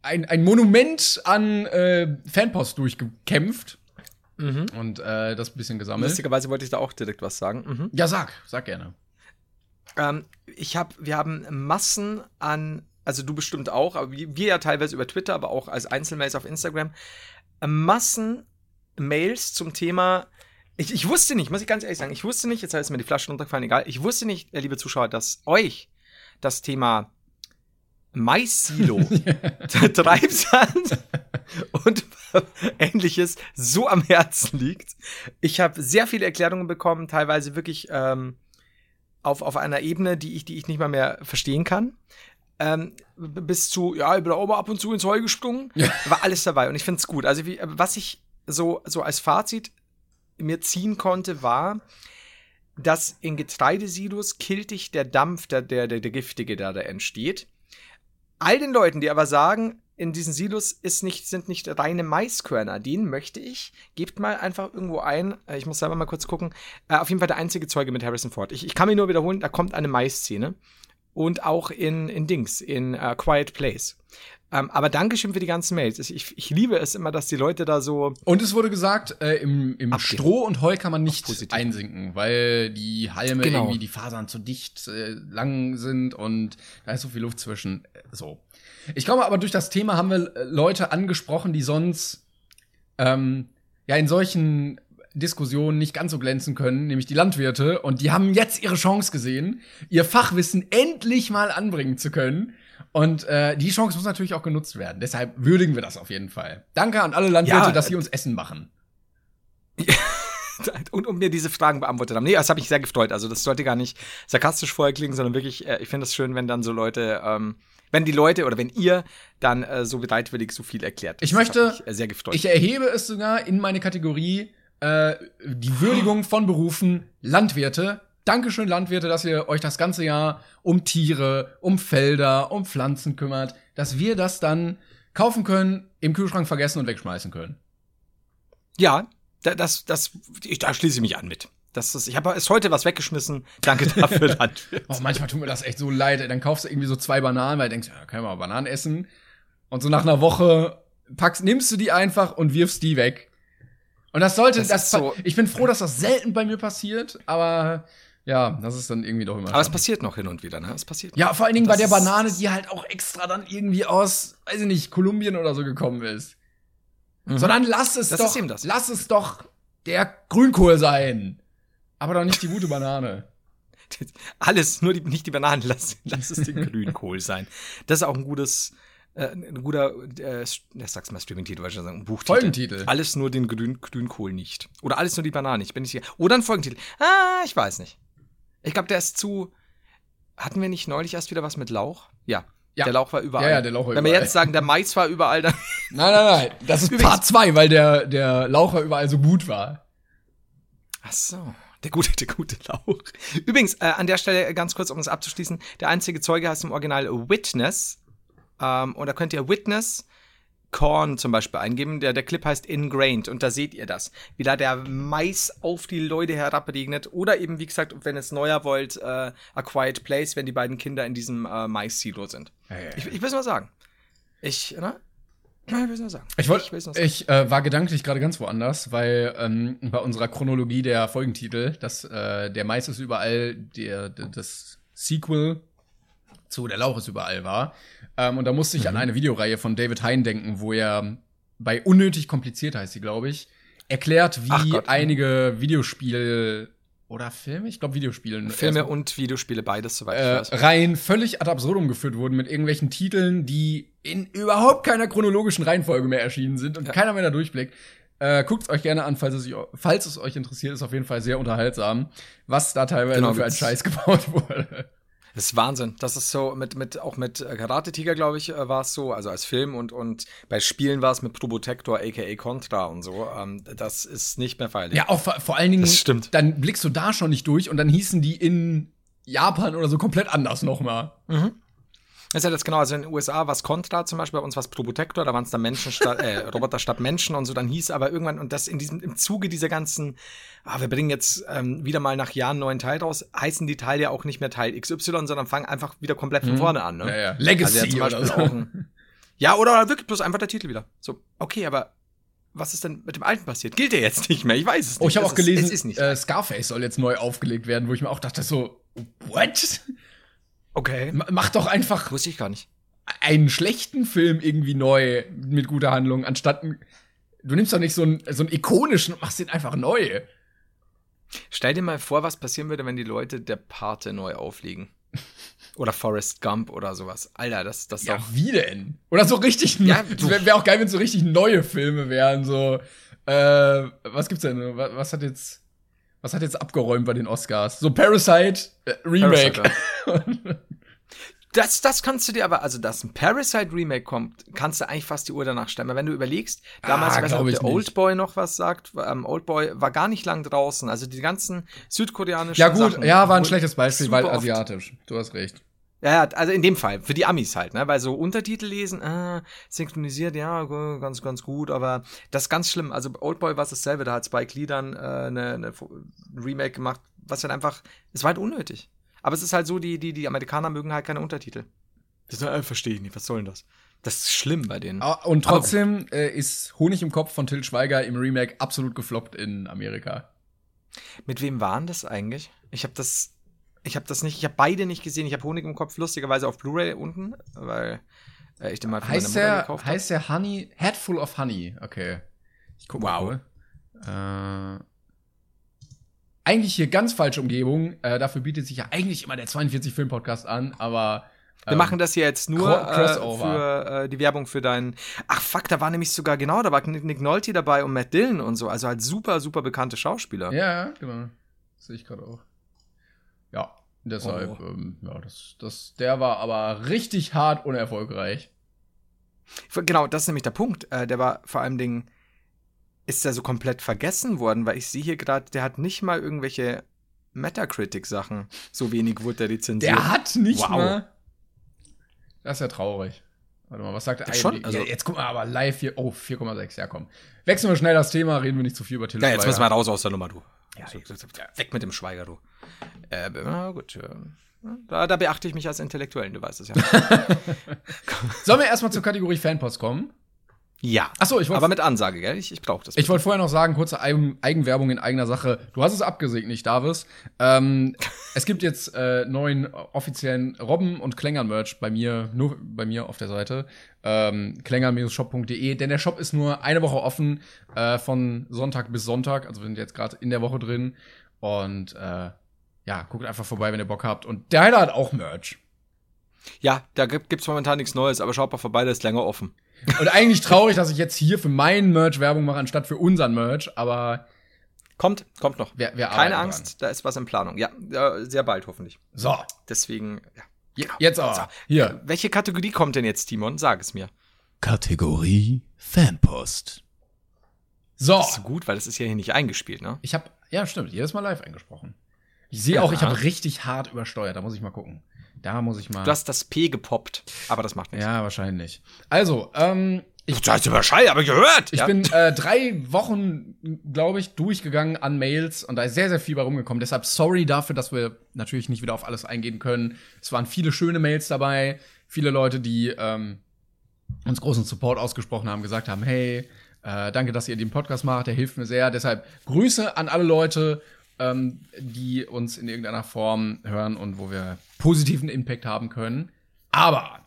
S1: ein, ein Monument an äh, Fanpost durchgekämpft
S2: Mhm.
S1: und äh, das ein bisschen gesammelt.
S2: Lustigerweise wollte ich da auch direkt was sagen. Mhm.
S1: Ja, sag, sag gerne.
S2: Ähm, ich habe, wir haben Massen an, also du bestimmt auch, aber wir ja teilweise über Twitter, aber auch als Einzelmails auf Instagram, Massen Mails zum Thema. Ich, ich wusste nicht, muss ich ganz ehrlich sagen, ich wusste nicht, jetzt ist mir die Flasche runtergefallen, egal. Ich wusste nicht, äh, liebe Zuschauer, dass euch das Thema Mais-Silo, Treibsand und ähnliches so am Herzen liegt. Ich habe sehr viele Erklärungen bekommen, teilweise wirklich ähm, auf, auf einer Ebene, die ich, die ich nicht mal mehr verstehen kann. Ähm, bis zu, ja, ich bin auch mal ab und zu ins Heu gesprungen. War alles dabei und ich finde es gut. Also, wie, was ich so, so als Fazit mir ziehen konnte, war, dass in Getreidesilos kiltig der Dampf, der, der, der, der giftige, der da entsteht. All den Leuten, die aber sagen, in diesen Silos ist nicht, sind nicht reine Maiskörner, denen möchte ich, gebt mal einfach irgendwo ein, äh, ich muss selber mal kurz gucken, äh, auf jeden Fall der einzige Zeuge mit Harrison Ford. Ich, ich kann mir nur wiederholen, da kommt eine Mais-Szene. Und auch in, in Dings, in äh, Quiet Place. Ähm, aber Dankeschön für die ganzen Mails. Ich, ich liebe es immer, dass die Leute da so.
S1: Und es wurde gesagt, äh, im, im
S2: Abgehen.
S1: Stroh und Heu kann man nicht einsinken, weil die Halme
S2: Genau.
S1: irgendwie die Fasern zu dicht äh, lang sind und da ist so viel Luft zwischen. So. Ich glaube aber durch das Thema haben wir äh, Leute angesprochen, die sonst ähm, ja in solchen Diskussionen nicht ganz so glänzen können, nämlich die Landwirte. Und die haben jetzt ihre Chance gesehen, ihr Fachwissen endlich mal anbringen zu können. Und äh, die Chance muss natürlich auch genutzt werden. Deshalb würdigen wir das auf jeden Fall. Danke an alle Landwirte,
S2: Ja,
S1: dass sie uns Essen machen.
S2: und, und mir diese Fragen beantwortet haben. Nee, das habe ich sehr gefreut. Also, das sollte gar nicht sarkastisch vorher klingen, sondern wirklich, äh, ich finde es schön, wenn dann so Leute, ähm, wenn die Leute oder wenn ihr dann äh, so bereitwillig so viel erklärt.
S1: Ich
S2: Das
S1: möchte-
S2: mich, äh, sehr gefreut.
S1: Ich erhebe es sogar in meine Kategorie äh, die Würdigung von Berufen Landwirte. Dankeschön, Landwirte, dass ihr euch das ganze Jahr um Tiere, um Felder, um Pflanzen kümmert, dass wir das dann kaufen können, im Kühlschrank vergessen und wegschmeißen können.
S2: ja, da, das, das, ich, da schließe ich mich an mit. Das ist, ich habe ist heute was weggeschmissen. Danke dafür, Landwirt.
S1: Oh, manchmal tut mir das echt so leid. ey. Dann kaufst du irgendwie so zwei Bananen, weil du denkst, ja, können wir mal Bananen essen. Und so nach einer Woche packst, nimmst du die einfach und wirfst die weg. Und das sollte,
S2: Das
S1: das,
S2: so-
S1: ich bin froh, dass das selten bei mir passiert, aber Ja, das ist dann irgendwie doch immer.
S2: Aber es passiert noch hin und wieder, ne? Es passiert.
S1: Ja, vor allen Dingen bei der Banane, die halt auch extra dann irgendwie aus, weiß ich nicht, Kolumbien oder so gekommen ist. Sondern lass es
S2: Das
S1: doch,
S2: ist eben das.
S1: lass es doch der Grünkohl sein. Aber doch nicht die gute Banane.
S2: Alles, nur die, nicht die Bananen, lass, lass es den Grünkohl sein. Das ist auch ein gutes, äh, ein guter, äh, ich sag's mal Streaming-Titel, wollte ich schon sagen, ein Buchtitel.
S1: Folgentitel.
S2: Alles nur den Grün, Grünkohl nicht. Oder alles nur die Banane nicht, bin ich sicher. Oder ein Folgentitel. Ah, ich weiß nicht. Ich glaube, der ist zu. Hatten wir nicht neulich erst wieder was mit Lauch? Ja.
S1: Ja.
S2: Der Lauch war überall.
S1: Ja, ja, der Lauch war
S2: Wenn wir
S1: überall.
S2: jetzt sagen, der Mais war überall, dann.
S1: Nein, nein, nein. Das ist
S2: Übrigens-
S1: Part 2, weil der, der Laucher überall so gut war.
S2: Ach so. Der gute, der gute Lauch. Übrigens, äh, an der Stelle ganz kurz, um es abzuschließen, der einzige Zeuge heißt im Original Witness. Ähm, und da könnt ihr Witness Korn zum Beispiel eingeben. Der, der Clip heißt Ingrained und da seht ihr das. Wie da der Mais auf die Leute herabregnet. Oder eben, wie gesagt, wenn ihr es neuer wollt, äh, A Quiet Place, wenn die beiden Kinder in diesem äh, Mais-Silo sind. Ich, ich will es nur sagen. Ich, ne? Ich will sagen.
S1: Ich, wollt,
S2: sagen.
S1: ich äh, war gedanklich gerade ganz woanders, weil ähm, bei unserer Chronologie der Folgentitel, dass äh, der Mais ist überall der, der, das Sequel zu Der Lauch ist überall war. Ähm, und da musste ich
S2: Mhm.
S1: an eine Videoreihe von David Hein denken, wo er bei Unnötig kompliziert heißt sie, glaube ich, erklärt, wie
S2: Gott.
S1: einige Videospiel oder Filme, ich glaube Videospiele,
S2: Filme und Videospiele, beides, soweit ich
S1: äh,
S2: weiß.
S1: Reihen völlig ad absurdum geführt wurden mit irgendwelchen Titeln, die in überhaupt keiner chronologischen Reihenfolge mehr erschienen sind und keiner mehr da durchblickt. Äh, Guckt euch gerne an, falls es, euch, falls es euch interessiert, ist auf jeden Fall sehr unterhaltsam, was da teilweise
S2: Genau,
S1: für ein Scheiß gebaut wurde.
S2: Das ist Wahnsinn. Das ist so mit, mit auch mit äh, Karate Tiger, glaube ich, äh, war es so, also als Film und, und bei Spielen war es mit Probotector, aka Contra und so. Ähm, das ist nicht mehr feierlich.
S1: Ja, auch vor, vor allen Dingen,
S2: Das stimmt.
S1: dann blickst du da schon nicht durch und dann hießen die in Japan oder so komplett anders nochmal.
S2: Das ist ja das genau, also in den USA war es Contra zum Beispiel, bei uns war es Probotector, da waren es dann Menschen statt, äh, Roboter statt Menschen und so, dann hieß aber irgendwann, und das in diesem, im Zuge dieser ganzen, ah, wir bringen jetzt ähm, wieder mal nach Jahren einen neuen Teil raus, heißen die Teile ja auch nicht mehr Teil XY, sondern fangen einfach wieder komplett von vorne an, ne?
S1: Mhm. Ja, ja. Legacy
S2: also ja, zum
S1: oder so.
S2: ein, Ja, oder wirklich bloß einfach der Titel wieder. So, okay, aber was ist denn mit dem alten passiert? Gilt der jetzt nicht mehr? Ich weiß es nicht.
S1: Oh, ich habe auch
S2: ist-
S1: gelesen,
S2: Es ist nicht.
S1: äh, Scarface soll jetzt neu aufgelegt werden, wo ich mir auch dachte so, what?
S2: Okay.
S1: M- Mach doch einfach
S2: Wusste ich gar nicht.
S1: einen schlechten Film irgendwie neu mit guter Handlung, anstatt ein, du nimmst doch nicht so einen, so einen ikonischen und machst den einfach neu.
S2: Stell dir mal vor, was passieren würde, wenn die Leute der Pate neu auflegen. Oder Forrest Gump oder sowas. Alter, das, das ist
S1: Ja,
S2: auch.
S1: wie denn? Oder so richtig,
S2: Ja,
S1: ja, wäre wär auch geil, wenn so richtig neue Filme wären, so, äh, was gibt's denn? Was, was hat jetzt, was hat jetzt abgeräumt bei den Oscars? So Parasite, äh, Remake.
S2: Parasite, Das, das kannst du dir aber, also dass ein Parasite Remake kommt, kannst du eigentlich fast die Uhr danach stellen. Weil wenn du überlegst, damals,
S1: Ah,
S2: ich weiß nicht, ob der. Oldboy noch was sagt, ähm, Oldboy war gar nicht lang draußen. Also die ganzen südkoreanischen
S1: ja gut,
S2: Sachen
S1: ja, war ein schlechtes Beispiel, weil asiatisch. Du hast recht.
S2: Ja, ja, also in dem Fall, für die Amis halt, ne? Weil so Untertitel lesen, äh, synchronisiert, ja, ganz, ganz gut, aber das ist ganz schlimm. Also Oldboy war es dasselbe, da hat Spike Lee dann äh, eine, eine Remake gemacht, was halt einfach, es war halt unnötig. Aber es ist halt so, die, die, die Amerikaner mögen halt keine Untertitel. Das äh, verstehe ich nicht, was soll denn das? Das ist schlimm bei denen.
S1: Ah, Und trotzdem äh, ist Honig im Kopf von Till Schweiger im Remake absolut gefloppt in Amerika.
S2: Mit wem waren das eigentlich? Ich habe das, ich habe das nicht, ich habe beide nicht gesehen. Ich habe Honig im Kopf lustigerweise auf Blu-ray unten, weil äh, ich den mal für
S1: Heißt
S2: meine Mutter
S1: der,
S2: gekauft habe.
S1: heißt der Honey, Headful of Honey. Okay. Ich guck
S2: Wow.
S1: mal. Äh, eigentlich hier ganz falsche Umgebung. Äh, dafür bietet sich ja eigentlich immer der 42 Film Podcast an, aber
S2: Wir
S1: ähm,
S2: machen das hier jetzt nur äh, für äh, die Werbung für deinen. Ach fuck, da war nämlich sogar genau, da war Nick Nolte dabei und Matt Dillon und so. Also halt super, super bekannte Schauspieler.
S1: Ja, ja, genau. Sehe ich gerade auch. Deshalb,
S2: Oh.
S1: ähm, ja, das, das, der war aber richtig hart unerfolgreich.
S2: Genau, das ist nämlich der Punkt. Äh, der war vor allem Dingen, ist der so komplett vergessen worden, weil ich sehe hier gerade, der hat nicht mal irgendwelche Metacritic-Sachen. So wenig wurde der rezensiert.
S1: Der hat nicht
S2: Wow.
S1: mal. Das ist ja traurig. Warte mal, was sagt der
S2: schon, also-
S1: Jetzt guck mal, aber live hier. Oh, 4,6. Ja, komm. Wechseln wir schnell das Thema, reden wir nicht zu viel über Till
S2: Ja, jetzt müssen wir raus aus der Nummer, du.
S1: Ja,
S2: Weg mit dem Schweiger, du. Äh, na gut. Da, da beachte ich mich als Intellektuellen, du weißt es ja.
S1: Sollen wir erstmal zur Kategorie Fanpost kommen?
S2: Ja.
S1: Ach so, ich wollte-
S2: Aber mit Ansage, gell? Ich, ich brauche das.
S1: Ich wollte vorher noch sagen, kurze Eigen Eigenwerbung in eigener Sache. Du hast es abgesegnet, Davis. Ähm, es gibt jetzt äh, neuen offiziellen Robben- und Klängern-Merch bei mir, nur bei mir auf der Seite. Ähm, klängern-shop.de, denn der Shop ist nur eine Woche offen, äh, von Sonntag bis Sonntag. Also wir sind jetzt gerade in der Woche drin. Und äh, ja, guckt einfach vorbei, wenn ihr Bock habt. Und der Heiler hat auch Merch.
S2: ja, da gibt, gibt's momentan nichts Neues, aber schaut mal vorbei, der ist länger offen.
S1: Und eigentlich traurig, dass ich jetzt hier für meinen Merch Werbung mache, anstatt für unseren Merch. Aber
S2: Kommt, kommt noch.
S1: Wir- wir
S2: Keine Angst, da ist was in Planung. Ja, sehr bald hoffentlich.
S1: so,
S2: Deswegen, ja.
S1: je- jetzt aber. Hier.
S2: Welche Kategorie kommt denn jetzt, Timon? Sag es mir.
S3: Kategorie Fanpost.
S1: So.
S2: Das ist so gut, weil das ist ja hier nicht eingespielt, ne?
S1: Ich habe, ja, stimmt, jedes Mal live eingesprochen. Ich sehe
S2: Ja.
S1: auch, ich habe richtig hart übersteuert. Da muss ich mal gucken. Da muss ich mal.
S2: Du hast das P gepoppt, aber das macht nichts.
S1: ja, wahrscheinlich. Also, ähm, ich,
S2: Du hast überschall, aber gehört.
S1: ich
S2: ja.
S1: bin äh, drei Wochen, glaube ich, durchgegangen an Mails und da ist sehr, sehr viel bei rumgekommen. Deshalb sorry dafür, dass wir natürlich nicht wieder auf alles eingehen können. Es waren viele schöne Mails dabei, viele Leute, die ähm, uns großen Support ausgesprochen haben, gesagt haben, hey, äh, danke, dass ihr den Podcast macht, der hilft mir sehr. Deshalb Grüße an alle Leute, ähm, die uns in irgendeiner Form hören und wo wir positiven Impact haben können. Aber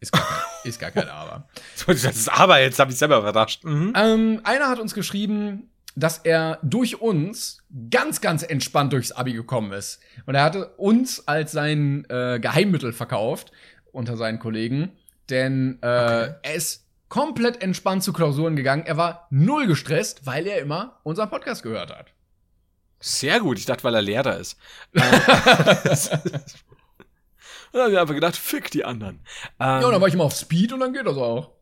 S1: ist gar kein, ist gar kein Aber.
S2: Das ist aber jetzt habe ich selber überrascht. Mhm.
S1: Ähm, einer hat uns geschrieben, dass er durch uns ganz, ganz entspannt durchs Abi gekommen ist. Und er hatte uns als sein äh, Geheimmittel verkauft unter seinen Kollegen, denn äh, er ist komplett entspannt zu Klausuren gegangen. Er war null gestresst, weil er immer unseren Podcast gehört hat.
S2: Sehr gut. Ich dachte, weil er Lehrer ist. Ähm, Da hab ich einfach gedacht, fick die anderen. Ähm,
S1: Ja, und dann war ich immer auf Speed und dann geht das auch.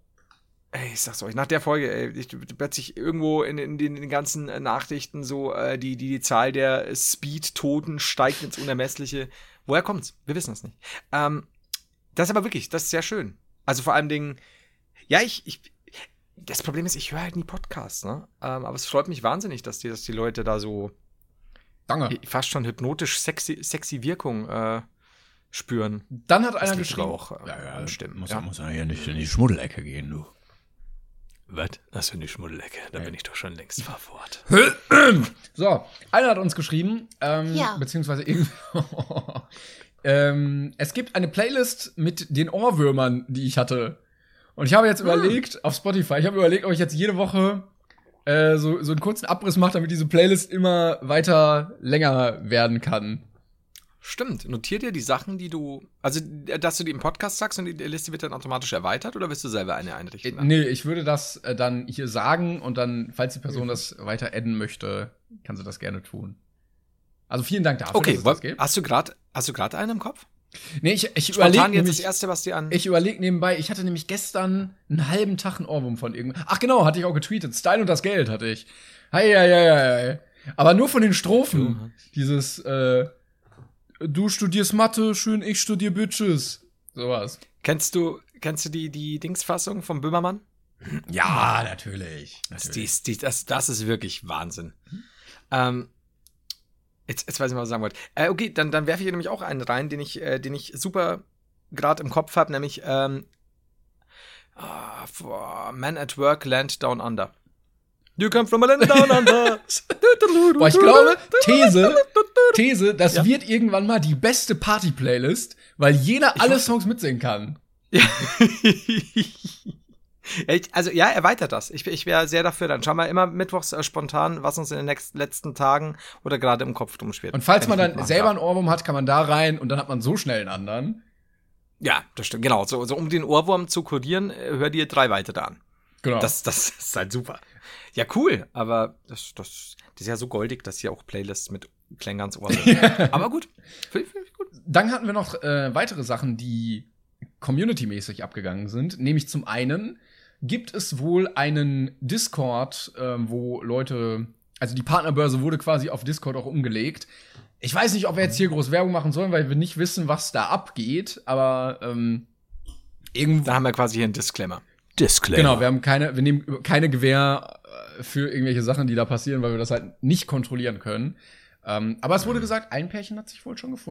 S2: Ey, ich sag's euch, nach der Folge, ey, ich, plötzlich irgendwo in, in, den, in den ganzen äh, Nachrichten so, äh, die, die, die Zahl der Speed-Toten steigt ins Unermessliche. Woher kommt's? Wir wissen es nicht. Ähm, das ist aber wirklich, das ist sehr schön. Also vor allem Dingen, ja, ich, ich, das Problem ist, ich höre halt nie Podcasts, ne? Ähm, aber es freut mich wahnsinnig, dass die, dass die Leute da so
S1: Danke.
S2: fast schon hypnotisch sexy, sexy Wirkung äh, spüren.
S1: Dann hat einer geschrieben.
S2: auch, äh, an Stimmen,
S3: Muss,
S2: ja.
S3: muss ja hier nicht in die Schmuddelecke gehen, du.
S2: Was? Das finde ich Schmuddelecke. Da bin ich doch schon längst verfort.
S1: So, einer hat uns geschrieben, ähm,
S4: Ja.
S1: beziehungsweise ähm, es gibt eine Playlist mit den Ohrwürmern, die ich hatte. Und ich habe jetzt überlegt, auf Spotify, ich habe überlegt, ob ich jetzt jede Woche äh, so, so einen kurzen Abriss mache, damit diese Playlist immer weiter länger werden kann.
S2: Stimmt. Notier dir die Sachen, die du. Also, dass du die im Podcast sagst und die Liste wird dann automatisch erweitert oder wirst du selber eine
S1: Äh,
S2: einrichten?
S1: nee, ich würde das äh, dann hier sagen und dann, falls die Person das weiter adden möchte, kann sie das gerne tun. Also vielen Dank dafür,
S2: Okay,
S1: dass es das gibt.
S2: hast du gerade hast du gerade einen im Kopf?
S1: Nee, ich, ich überlege
S2: jetzt
S1: nämlich,
S2: das erste, was dir an.
S1: Ich überlege nebenbei, ich hatte nämlich gestern einen halben Tag einen Ohrwurm von irgendwas. Ach genau, hatte ich auch getweetet. Style und das Geld hatte ich. Hei, hei, hei, hei. Aber nur von den Strophen. Dieses, äh, du studierst Mathe, schön, ich studier Bitches. Sowas.
S2: kennst du kennst du die die Dingsfassung vom Böhmermann?
S1: Ja, natürlich.
S2: Das, die, ist- die, das, das ist wirklich Wahnsinn. Ähm, jetzt, jetzt weiß ich mal, was ich sagen wollte. Äh, okay, dann, dann werfe ich hier nämlich auch einen rein, den ich, äh, den ich super gerade im Kopf habe, nämlich ähm, for Man at Work Land Down Under. You come from a land down under.
S1: Boah, ich glaube, These, These, das
S2: Ja.
S1: wird irgendwann mal die beste Party-Playlist, weil jeder alle Songs mitsingen kann.
S2: Ja. Ich- also ja, erweitert das. Ich, ich wäre sehr dafür. Dann schauen wir immer mittwochs äh, spontan, was uns in den nächsten, letzten Tagen oder gerade im Kopf rumschwirrt.
S1: Und falls man dann selber
S2: darf.
S1: einen Ohrwurm hat, kann man da rein und dann hat man so schnell einen anderen.
S2: Ja, das stimmt. Genau. So, so um den Ohrwurm zu kodieren, äh, hör dir drei weitere an.
S1: Genau.
S2: Das, das ist halt super. Ja, cool. Aber das, das, das ist ja so goldig, dass hier auch Playlists mit Klängern ins Ohr sind. aber gut. Finde find ich gut.
S1: Dann hatten wir noch äh, weitere Sachen, die community-mäßig abgegangen sind. Nämlich zum einen gibt es wohl einen Discord, ähm, wo Leute, also die Partnerbörse wurde quasi auf Discord auch umgelegt. Ich weiß nicht, ob wir jetzt hier groß Werbung machen sollen, weil wir nicht wissen, was da abgeht, aber ähm, irgendwo.
S2: Da haben wir quasi hier einen Disclaimer.
S3: Disclaimer.
S1: Genau, wir haben keine, wir nehmen keine Gewähr äh, für irgendwelche Sachen, die da passieren, weil wir das halt nicht kontrollieren können. Ähm, aber es wurde gesagt, ein Pärchen hat sich wohl schon gefunden.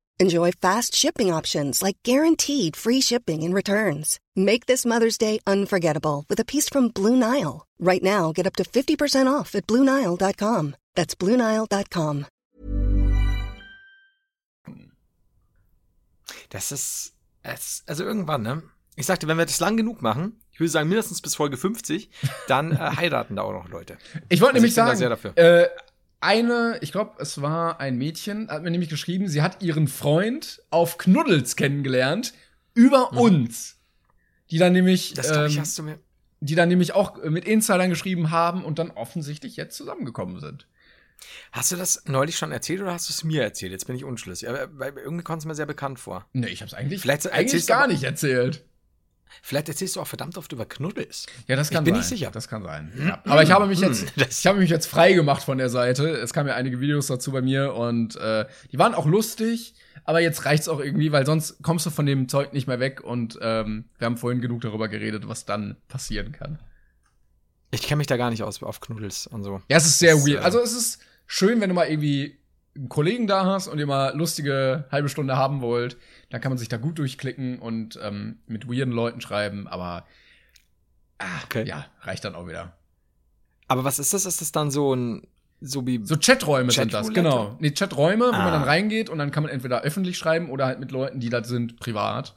S4: Enjoy fast shipping options like guaranteed free shipping and returns. Make this Mother's Day unforgettable with a piece from Blue Nile. Right now, get up to 50% off at BlueNile.com. That's BlueNile.com.
S2: Das ist, es, also irgendwann, ne? Ich sagte, wenn wir das lang genug machen, ich würde sagen mindestens bis Folge 50, dann äh, heiraten da auch noch Leute.
S1: Ich wollte
S2: Also
S1: nämlich
S2: ich
S1: sagen,
S2: sehr dafür.
S1: Äh, eine, ich glaube, es war ein Mädchen, hat mir nämlich geschrieben, sie hat ihren Freund auf Knuddels kennengelernt über uns. Die dann nämlich,
S2: Mhm. Das glaube ich,
S1: ähm,
S2: hast du mir.
S1: die dann nämlich auch mit Insidern geschrieben haben und dann offensichtlich jetzt zusammengekommen sind.
S2: Hast du das neulich schon erzählt oder hast du es mir erzählt? Jetzt bin ich unschlüssig. Aber weil irgendwie kommt es mir sehr bekannt vor.
S1: Nee, ich hab's eigentlich,
S2: Vielleicht
S1: eigentlich gar nicht erzählt.
S2: Vielleicht erzählst du auch verdammt oft über Knuddels.
S1: Ja, das
S2: Ich
S1: kann
S2: bin
S1: sein.
S2: nicht sicher.
S1: Das kann sein. Ja. Aber ich habe mich jetzt,
S2: Das-
S1: ich habe mich jetzt frei gemacht von der Seite. Es kamen ja einige Videos dazu bei mir und äh, die waren auch lustig. Aber jetzt reicht's auch irgendwie, weil sonst kommst du von dem Zeug nicht mehr weg. Und ähm, wir haben vorhin genug darüber geredet, was dann passieren kann.
S2: Ich kenne mich da gar nicht aus auf Knuddels und so.
S1: Ja, es ist sehr
S2: Das,
S1: weird.
S2: äh,
S1: Also es ist schön, wenn du mal irgendwie einen Kollegen da hast und ihr mal lustige halbe Stunde haben wollt. Dann kann man sich da gut durchklicken und ähm, mit weirden Leuten schreiben. Aber ah,
S2: Okay.
S1: ja, reicht dann auch wieder.
S2: Aber was ist das? Ist das dann so ein, so wie,
S1: So Chaträume sind das, genau. Nee, Chaträume, wo
S2: Ah.
S1: man dann reingeht und dann kann man entweder öffentlich schreiben oder halt mit Leuten, die da sind, privat.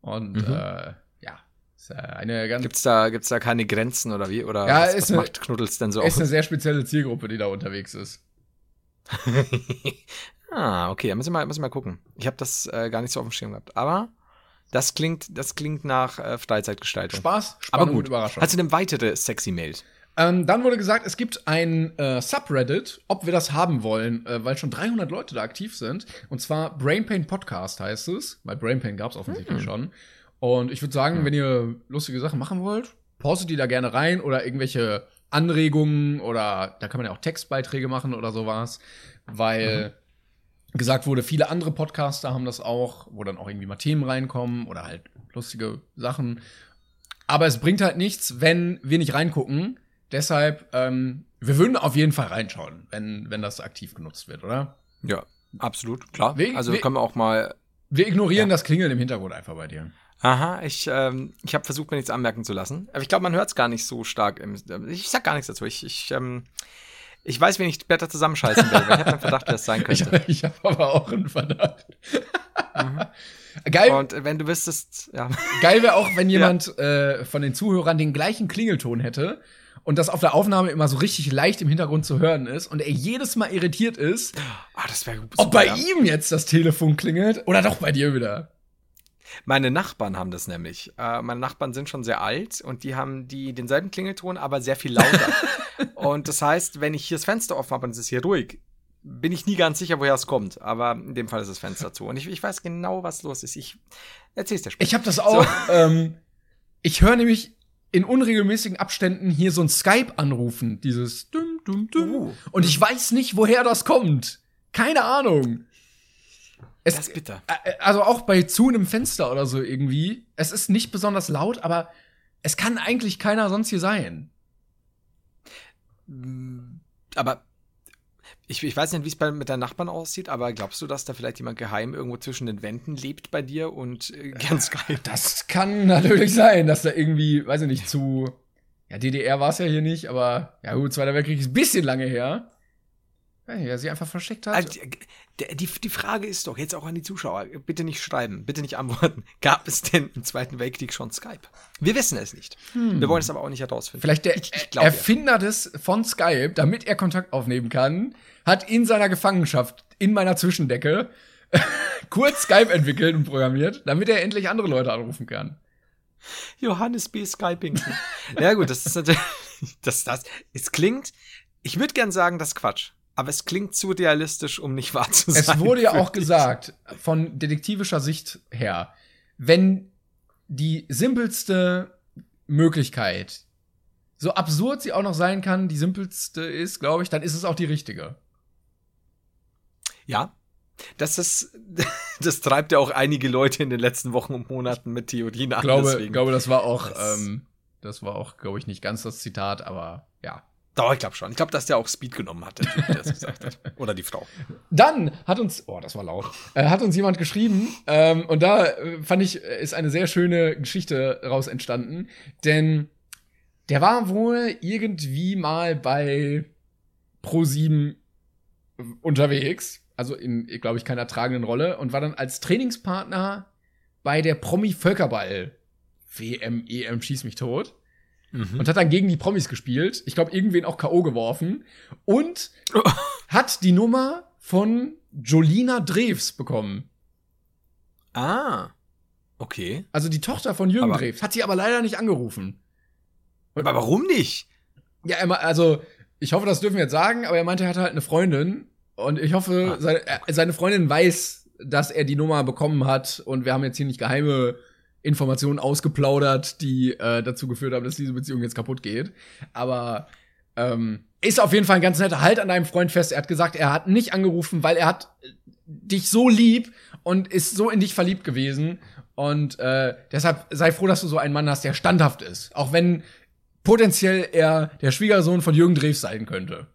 S1: Und
S2: Mhm.
S1: äh, ja, ist äh, eine ganz
S2: gibt's da, gibt's da keine Grenzen oder wie? Oder
S1: Ja,
S2: was,
S1: ist
S2: was
S1: eine-
S2: macht Knuddels denn so
S1: ist eine
S2: aus?
S1: sehr spezielle Zielgruppe, die da unterwegs ist.
S2: ah, okay, da müssen wir, müssen wir mal gucken. Ich habe das äh, gar nicht so auf dem Schirm gehabt. Aber das klingt, das klingt nach äh, Freizeitgestaltung.
S1: Spaß,
S2: Aber
S1: Spannung
S2: gut.
S1: und Überraschung.
S2: Hast du denn weitere sexy Mails?
S1: Ähm, dann wurde gesagt, es gibt ein äh, Subreddit, ob wir das haben wollen, äh, weil schon 300 Leute da aktiv sind. Und zwar Brainpain Podcast heißt es, weil Brainpain gab es offensichtlich schon. Und ich würde sagen, wenn ihr lustige Sachen machen wollt, postet die da gerne rein oder irgendwelche Anregungen oder da kann man ja auch Textbeiträge machen oder sowas, weil gesagt wurde, viele andere Podcaster haben das auch, wo dann auch irgendwie mal Themen reinkommen oder halt lustige Sachen. Aber es bringt halt nichts, wenn wir nicht reingucken. Deshalb, ähm, wir würden auf jeden Fall reinschauen, wenn, wenn das aktiv genutzt wird, oder?
S2: Ja, absolut, klar.
S1: Wegen-
S2: also
S1: we-
S2: können wir auch mal.
S1: Wir ignorieren das Klingeln im Hintergrund einfach bei dir.
S2: Aha, ich, ähm, ich habe versucht, mir nichts anmerken zu lassen. Aber ich glaube, man hört es gar nicht so stark. Im, ich sag gar nichts dazu. Ich, ich, ähm, ich weiß, wen ich Blätter zusammenscheißen weil Ich habe einen Verdacht, wer es sein könnte.
S1: ich habe aber auch einen Verdacht. Geil,
S2: Und äh, wenn du wüsstest, ja.
S1: geil wäre auch, wenn jemand äh, von den Zuhörern den gleichen Klingelton hätte und das auf der Aufnahme immer so richtig leicht im Hintergrund zu hören ist und er jedes Mal irritiert ist,
S2: Ah, das wäre
S1: ob bei
S2: ja.
S1: ihm jetzt das Telefon klingelt oder doch bei dir wieder.
S2: Meine Nachbarn haben das nämlich. Äh, meine Nachbarn sind schon sehr alt und die haben die denselben Klingelton, aber sehr viel lauter. und das heißt, wenn ich hier das Fenster offen habe und es ist hier ruhig, bin ich nie ganz sicher, woher es kommt. Aber in dem Fall ist das Fenster zu. Und ich, ich weiß genau, was los ist. Ich erzähl's dir später.
S1: Ich habe das auch. Ähm, ich höre nämlich in unregelmäßigen Abständen hier so ein Skype anrufen, dieses dum dum dum.
S2: Uh.
S1: Und ich weiß nicht, woher das kommt. Keine Ahnung. Es,
S2: Das ist bitter.
S1: äh, Also auch bei zu einem Fenster oder so irgendwie. Es ist nicht besonders laut, aber es kann eigentlich keiner sonst hier sein.
S2: Aber ich, ich weiß nicht, wie es bei, mit deinen Nachbarn aussieht, aber glaubst du, dass da vielleicht jemand geheim irgendwo zwischen den Wänden lebt bei dir und äh, ganz geil?
S1: Das kann natürlich sein, dass da irgendwie, weiß ich nicht, zu. Ja, DDR war es ja hier nicht, aber ja gut, Zweiter Weltkrieg ist ein bisschen lange her. Ja, er sie einfach versteckt hat.
S2: Also, die, die, die Frage ist doch jetzt auch an die Zuschauer, bitte nicht schreiben, bitte nicht antworten. Gab es denn im Zweiten Weltkrieg schon Skype? Wir wissen es nicht. Wir wollen es aber auch nicht herausfinden.
S1: Vielleicht der
S2: ich, ich glaub, ja.
S1: Erfinder des von Skype, damit er Kontakt aufnehmen kann, hat in seiner Gefangenschaft in meiner Zwischendecke kurz Skype entwickelt und programmiert, damit er endlich andere Leute anrufen kann.
S2: Johannes B. Skyping. ja gut, das ist natürlich, das, das, es klingt, ich würde gern sagen, das ist Quatsch. Aber es klingt zu realistisch, um nicht wahr zu sein.
S1: Es wurde ja auch gesagt, von detektivischer Sicht her, wenn die simpelste Möglichkeit, so absurd sie auch noch sein kann, die simpelste ist, glaube ich, dann ist es auch die richtige.
S2: Ja. Das ist, das treibt ja auch einige Leute in den letzten Wochen und Monaten mit Theorien an.
S1: Ich glaube,
S2: deswegen.
S1: glaube, das war auch,
S2: Das-
S1: ähm, das war auch, glaube ich, nicht ganz das Zitat, aber ja.
S2: Doch, ich glaube schon. Ich glaube, dass der auch Speed genommen hat, der Typ, der das gesagt hat. Oder die Frau.
S1: Dann hat uns, oh, das war laut, äh, hat uns jemand geschrieben, ähm, und da äh, fand ich, äh, ist eine sehr schöne Geschichte raus entstanden, denn der war wohl irgendwie mal bei Pro7 unterwegs, also in, glaube ich, keiner tragenden Rolle, und war dann als Trainingspartner bei der Promi-Völkerball WM, EM, schieß mich tot. Und hat dann gegen die Promis gespielt. Ich glaube, irgendwen auch K.O. geworfen. Und hat die Nummer von Jolina Drews bekommen.
S2: Ah. Okay.
S1: Also die Tochter von Jürgen
S2: Aber-
S1: Drews. Hat sie aber leider nicht angerufen.
S2: Aber warum nicht?
S1: Ja, er, also ich hoffe, das dürfen wir jetzt sagen, aber er meinte, er hatte halt eine Freundin. Und ich hoffe,
S2: Ah,
S1: seine, er, seine Freundin weiß, dass er die Nummer bekommen hat. Und wir haben jetzt hier nicht geheime Informationen ausgeplaudert, die äh, dazu geführt haben, dass diese Beziehung jetzt kaputt geht. Aber ähm, ist auf jeden Fall ein ganz netter Halt an deinem Freund fest. Er hat gesagt, er hat nicht angerufen, weil er hat äh, dich so lieb und ist so in dich verliebt gewesen. Und äh, deshalb sei froh, dass du so einen Mann hast, der standhaft ist. Auch wenn potenziell er der Schwiegersohn von Jürgen Drews sein könnte.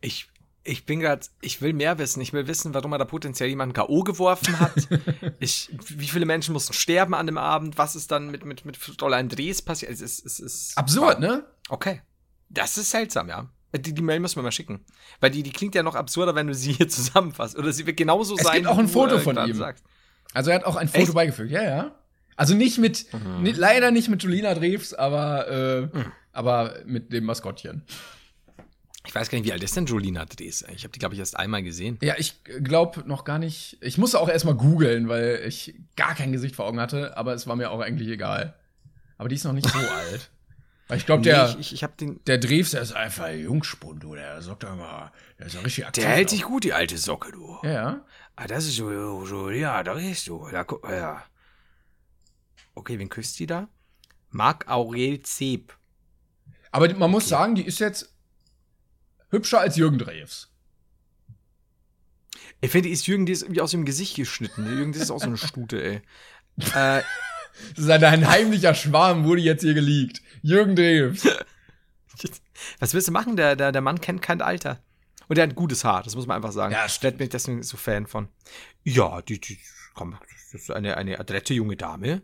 S2: Ich, ich bin gerade, ich will mehr wissen. Ich will wissen, warum er da potenziell jemanden K.O. geworfen hat. ich, wie viele Menschen mussten sterben an dem Abend? Was ist dann mit, mit, mit Fräulein Drees passiert? Es ist, es ist
S1: Absurd, ne?
S2: Okay. Das ist seltsam, ja. Die, die Mail müssen wir mal schicken. Weil die, die klingt ja noch absurder, wenn du sie hier zusammenfasst. Oder sie wird genauso
S1: Es
S2: sein.
S1: gibt auch ein
S2: du,
S1: Foto
S2: äh,
S1: von ihm.
S2: sagst.
S1: Also er hat auch ein Foto
S2: Echt?
S1: beigefügt, ja, ja. Also nicht mit, ni- leider nicht mit Julina Drews, aber, äh, aber mit dem Maskottchen.
S2: Ich weiß gar nicht, wie alt ist denn Jolina Drees? Ich habe die, glaube ich, erst einmal gesehen.
S1: Ja, ich glaube noch gar nicht. Ich musste auch erstmal googeln, weil ich gar kein Gesicht vor Augen hatte, aber es war mir auch eigentlich egal. Aber die ist noch nicht so alt. Weil ich glaube, der,
S2: Nee, ich, ich den.
S1: der Drews, der ist einfach ein Jungspund, du. Der sagt immer, der ist ja richtig aktiv.
S2: Der hält
S1: auch.
S2: sich gut, die alte Socke, du.
S1: Ja.
S2: Ah, das ist so, so ja, da ist du. Da, ja. Okay, wen küsst die da? Marc Aurel Zeb.
S1: Aber man muss sagen, die ist jetzt hübscher als Jürgen Drews.
S2: Ich finde, ist Jürgen, die ist irgendwie aus dem Gesicht geschnitten. Jürgen, das ist auch so eine Stute, ey. äh,
S1: Das ist ein, ein heimlicher Schwarm, wurde jetzt hier geleakt. Jürgen Drews.
S2: was willst du machen? Der, der, der Mann kennt kein Alter. Und der hat gutes Haar, das muss man einfach sagen.
S1: Ja,
S2: Vielleicht bin ich deswegen so Fan von. Ja, die, die komm, das ist eine, eine adrette junge Dame.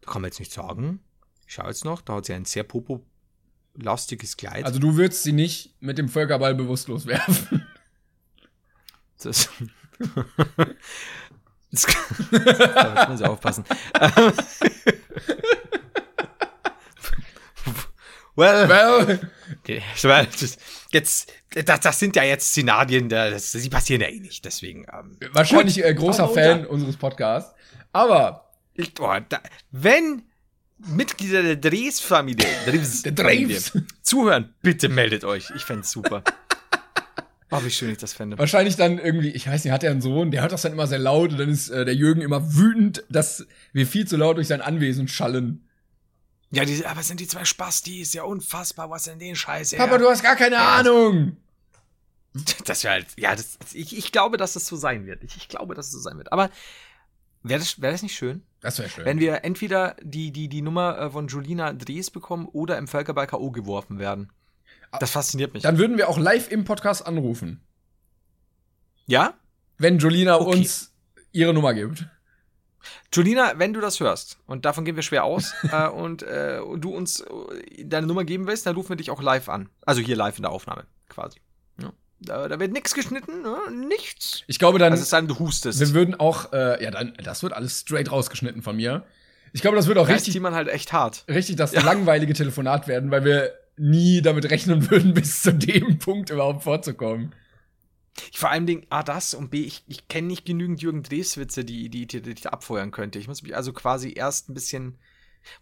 S2: Da kann man jetzt nicht sagen. Ich schau jetzt noch, da hat sie ein sehr popo-lastiges Kleid.
S1: Also du würdest sie nicht mit dem Völkerball bewusstlos werfen.
S2: Das, das, da muss sehr aufpassen. well,
S1: Well,
S2: okay, jetzt, das, das sind ja jetzt Szenarien, da- das, die passieren ja eh nicht, deswegen. Ähm,
S1: wahrscheinlich äh, großer Fan unseres Podcasts. Aber
S2: ich, boah, da, wenn Mitglieder der Drees-Familie Drees
S1: Der Drees.
S2: zuhören, bitte meldet euch. Ich fänd's super. Oh, wie schön ich das fände.
S1: wahrscheinlich dann irgendwie, ich weiß nicht, hat er einen Sohn, der hört das dann immer sehr laut und dann ist äh, der Jürgen immer wütend, dass wir viel zu laut durch sein Anwesen schallen.
S2: Ja, die, aber es sind die zwei Spasti, ist ja unfassbar, was in den Scheiß
S1: Papa, du hast gar keine Ahnung.
S2: Das wäre halt, ja, das, ich, ich glaube, dass das so sein wird. Ich, ich glaube, dass es so sein wird. Aber wäre das, wär das nicht schön,
S1: Das wäre schön.
S2: wenn wir entweder die, die, die Nummer äh, von Julina Drees bekommen oder im Völkerball K.O. geworfen werden? Das fasziniert mich.
S1: dann würden wir auch live im Podcast anrufen,
S2: ja?
S1: wenn Jolina
S2: Okay.
S1: uns ihre Nummer gibt.
S2: Julina, wenn du das hörst, und davon gehen wir schwer aus, äh, und äh, du uns äh, deine Nummer geben willst, dann rufen wir dich auch live an. Also hier live in der Aufnahme, quasi. Ja. Da, da wird nichts geschnitten, ne? nichts.
S1: Ich glaube dann,
S2: Also es sei denn, du hustest.
S1: wir würden auch, äh, ja, dann, das wird alles straight rausgeschnitten von mir. Ich glaube, das wird auch
S2: Ja,
S1: richtig
S2: man halt echt hart.
S1: richtig das langweilige Telefonat werden, weil wir nie damit rechnen würden, bis zu dem Punkt überhaupt vorzukommen.
S2: Vor allem Dingen, A, das und B, ich, ich kenne nicht genügend Jürgen Drees-Witze, die, die, die, die ich da abfeuern könnte. Ich muss mich also quasi erst ein bisschen.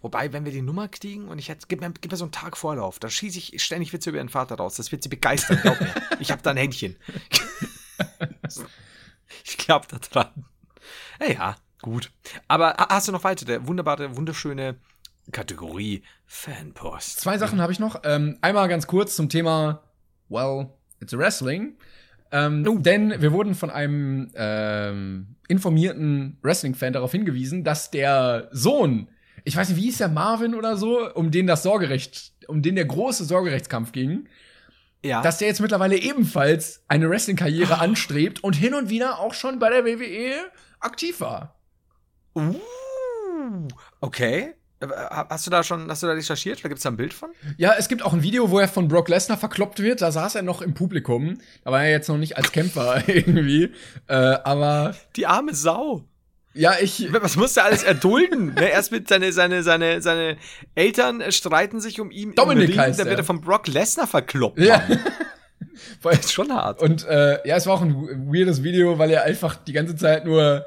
S2: Wobei, wenn wir die Nummer kriegen und ich hätte, gib mir, gib mir so einen Tag Vorlauf, da schieße ich ständig Witze über ihren Vater raus. Das wird sie begeistern, glaub mir. Ich habe da ein Händchen. ich glaub da dran. Ja, ja, gut. Aber ha- hast du noch weitere wunderbare, wunderschöne Kategorie Fanpost?
S1: Zwei Sachen habe ich noch. Ähm, einmal ganz kurz zum Thema, well, it's a wrestling. Ähm,
S2: Oh.
S1: Denn wir wurden von einem ähm, informierten Wrestling-Fan darauf hingewiesen, dass der Sohn, ich weiß nicht, wie hieß der Marvin oder so, um den das Sorgerecht, um den der große Sorgerechtskampf ging,
S2: Ja.
S1: dass der jetzt mittlerweile ebenfalls eine Wrestling-Karriere anstrebt und hin und wieder auch schon bei der WWE aktiv war.
S2: uh, okay. Äh, Hast du da schon, hast du da recherchiert? Da gibt's da ein Bild von?
S1: Ja, es gibt auch ein Video, wo er von Brock Lesnar verkloppt wird. Da saß er noch im Publikum. Da war er jetzt noch nicht als Kämpfer irgendwie. Äh, aber
S2: Die arme Sau.
S1: Ja, ich.
S2: Was muss der alles erdulden? ne? Erst mit seine, seine, seine, seine Eltern äh, streiten sich um ihn.
S1: Dominik
S2: Ring,
S1: heißt
S2: Dann wird
S1: er.
S2: er von Brock Lesnar verkloppt.
S1: Ja.
S2: Das ist schon hart.
S1: Und äh, ja, es war auch ein weirdes Video, weil er einfach die ganze Zeit nur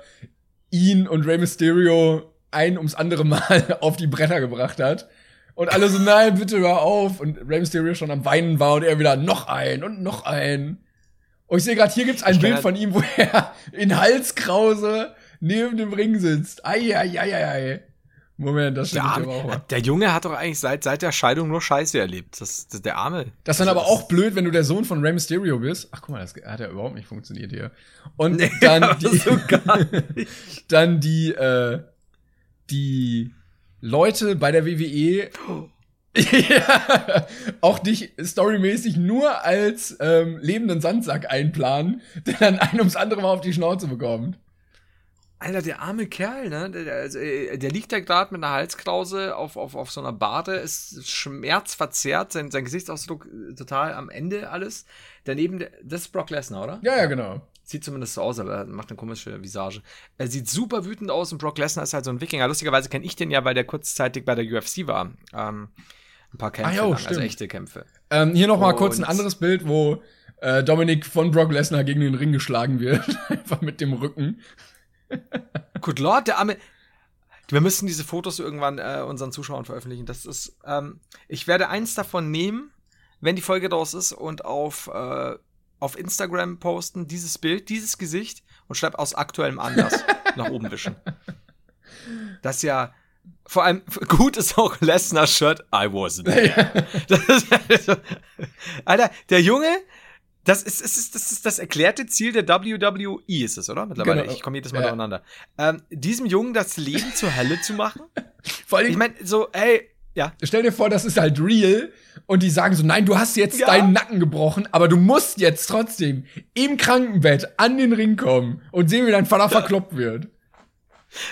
S1: ihn und Rey Mysterio ein ums andere Mal auf die Bretter gebracht hat. Und alle so, nein, bitte hör auf. Und Rey Mysterio schon am Weinen war und er wieder noch ein und noch ein. Und ich sehe gerade, hier gibt's ein
S2: Ich
S1: Bild von ihm, wo er in Halskrause neben dem Ring sitzt. Ei, ei, ei, ei, ei. Moment, das
S2: Der,
S1: stimmt aber auch
S2: Arme,
S1: mal.
S2: der Junge hat doch eigentlich seit, seit der Scheidung nur Scheiße erlebt. Das, das, der Arme.
S1: Das ist dann aber
S2: Also
S1: auch blöd, wenn du der Sohn von Rey Mysterio bist. Ach, guck mal, das hat ja überhaupt nicht funktioniert hier. Und
S2: Nee,
S1: dann
S2: aber
S1: die,
S2: so
S1: dann die, äh, die Leute bei der WWE ja, auch dich storymäßig nur als ähm, lebenden Sandsack einplanen, der dann ein ums andere Mal auf die Schnauze bekommt.
S2: Alter, der arme Kerl, ne? Der, der, also, äh, der liegt da gerade mit einer Halskrause auf, auf, auf so einer Bade, ist schmerzverzerrt, sein, sein Gesichtsausdruck äh, total am Ende alles. Daneben, das ist Brock Lesnar, oder?
S1: Ja, ja, genau.
S2: Sieht zumindest so aus, aber er macht eine komische Visage. Er sieht super wütend aus und Brock Lesnar ist halt so ein Wikinger. Lustigerweise kenne ich den ja, weil der kurzzeitig bei der UFC war. Ähm, ein paar Kämpfe,
S1: Ah, jo,
S2: lang, also echte Kämpfe.
S1: Ähm, hier noch mal kurz ein anderes Bild, wo äh, Dominik von Brock Lesnar gegen den Ring geschlagen wird. Einfach mit dem Rücken.
S2: Good Lord, der arme. Wir müssen diese Fotos irgendwann äh, unseren Zuschauern veröffentlichen. Das ist, ähm, ich werde eins davon nehmen, wenn die Folge raus ist und auf, äh, auf Instagram posten, dieses Bild, dieses Gesicht und schreib aus aktuellem Anlass nach oben wischen. Das ist ja, vor allem, gut ist auch Lesnar Shirt, I wasn't. Das ist, Alter, der Junge, das ist, das ist, das ist das erklärte Ziel der WWE, ist es, oder? Mittlerweile,
S1: Genau.
S2: ich komme jedes Mal
S1: Ja.
S2: durcheinander. Ähm, diesem Jungen das Leben zur Hölle zu machen?
S1: Vor allem,
S2: Ich meine, so, ey, ja.
S1: Stell dir vor, das ist halt real und die sagen so, nein, du hast jetzt
S2: Ja.
S1: deinen Nacken gebrochen, aber du musst jetzt trotzdem im Krankenbett an den Ring kommen und sehen, wie dein Vater verkloppt wird.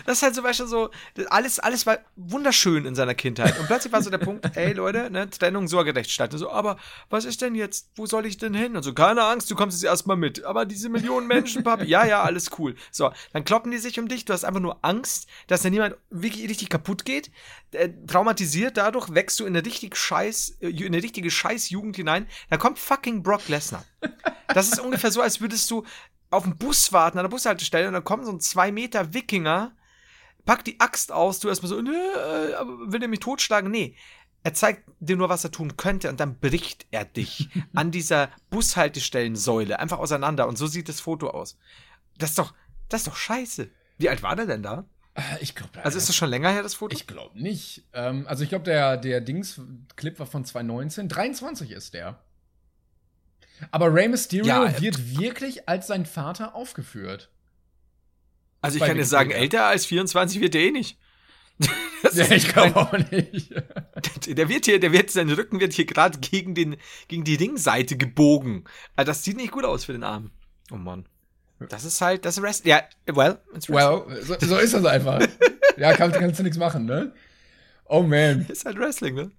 S2: Das ist halt weißt du, so, alles, alles war wunderschön in seiner Kindheit. Und plötzlich war so der Punkt, ey Leute, ne, Trennung sorgerecht statt. Und so, aber was ist denn jetzt? Wo soll ich denn hin? Und so, keine Angst, du kommst jetzt erstmal mit. Aber diese Millionen Menschen, Papi, ja, ja, alles cool. So, dann kloppen die sich um dich, du hast einfach nur Angst, dass da niemand wirklich richtig kaputt geht. Äh, traumatisiert dadurch wächst du in eine richtig scheiß, äh, in eine richtige Scheißjugend hinein. Dann kommt fucking Brock Lesnar. Das ist ungefähr so, als würdest du auf den Bus warten, an der Bushaltestelle, und dann kommt so ein zwei Meter Wikinger, packt die Axt aus, du erstmal so, nö, äh, will er mich totschlagen? Nee. Er zeigt dir nur, was er tun könnte, und dann bricht er dich an dieser Bushaltestellensäule einfach auseinander. Und so sieht das Foto aus. Das ist doch, das ist doch scheiße. Wie alt war der denn da?
S1: Ich glaube,
S2: Also ist das schon länger her, das Foto?
S1: ich glaube nicht. Ähm, also ich glaube, der, der Dings-Clip war von 2019. 23 ist der. Aber Rey Mysterio
S2: Ja, äh,
S1: wird wirklich als sein Vater aufgeführt.
S2: Also ich
S1: bei
S2: kann dir sagen, älter als 24 wird der eh nicht. Das
S1: Ja, ich glaube auch nicht.
S2: Der wird hier, der wird, sein Rücken wird hier gerade gegen den, gegen die Ringseite gebogen. Also das sieht nicht gut aus für den Arm. Oh Mann. Das ist halt, das ist Rest. Ja, well, it's Wrestling.
S1: Well, so, so ist das einfach. ja, kannst, kannst du nichts machen, ne? Oh man.
S2: Ist halt Wrestling, ne?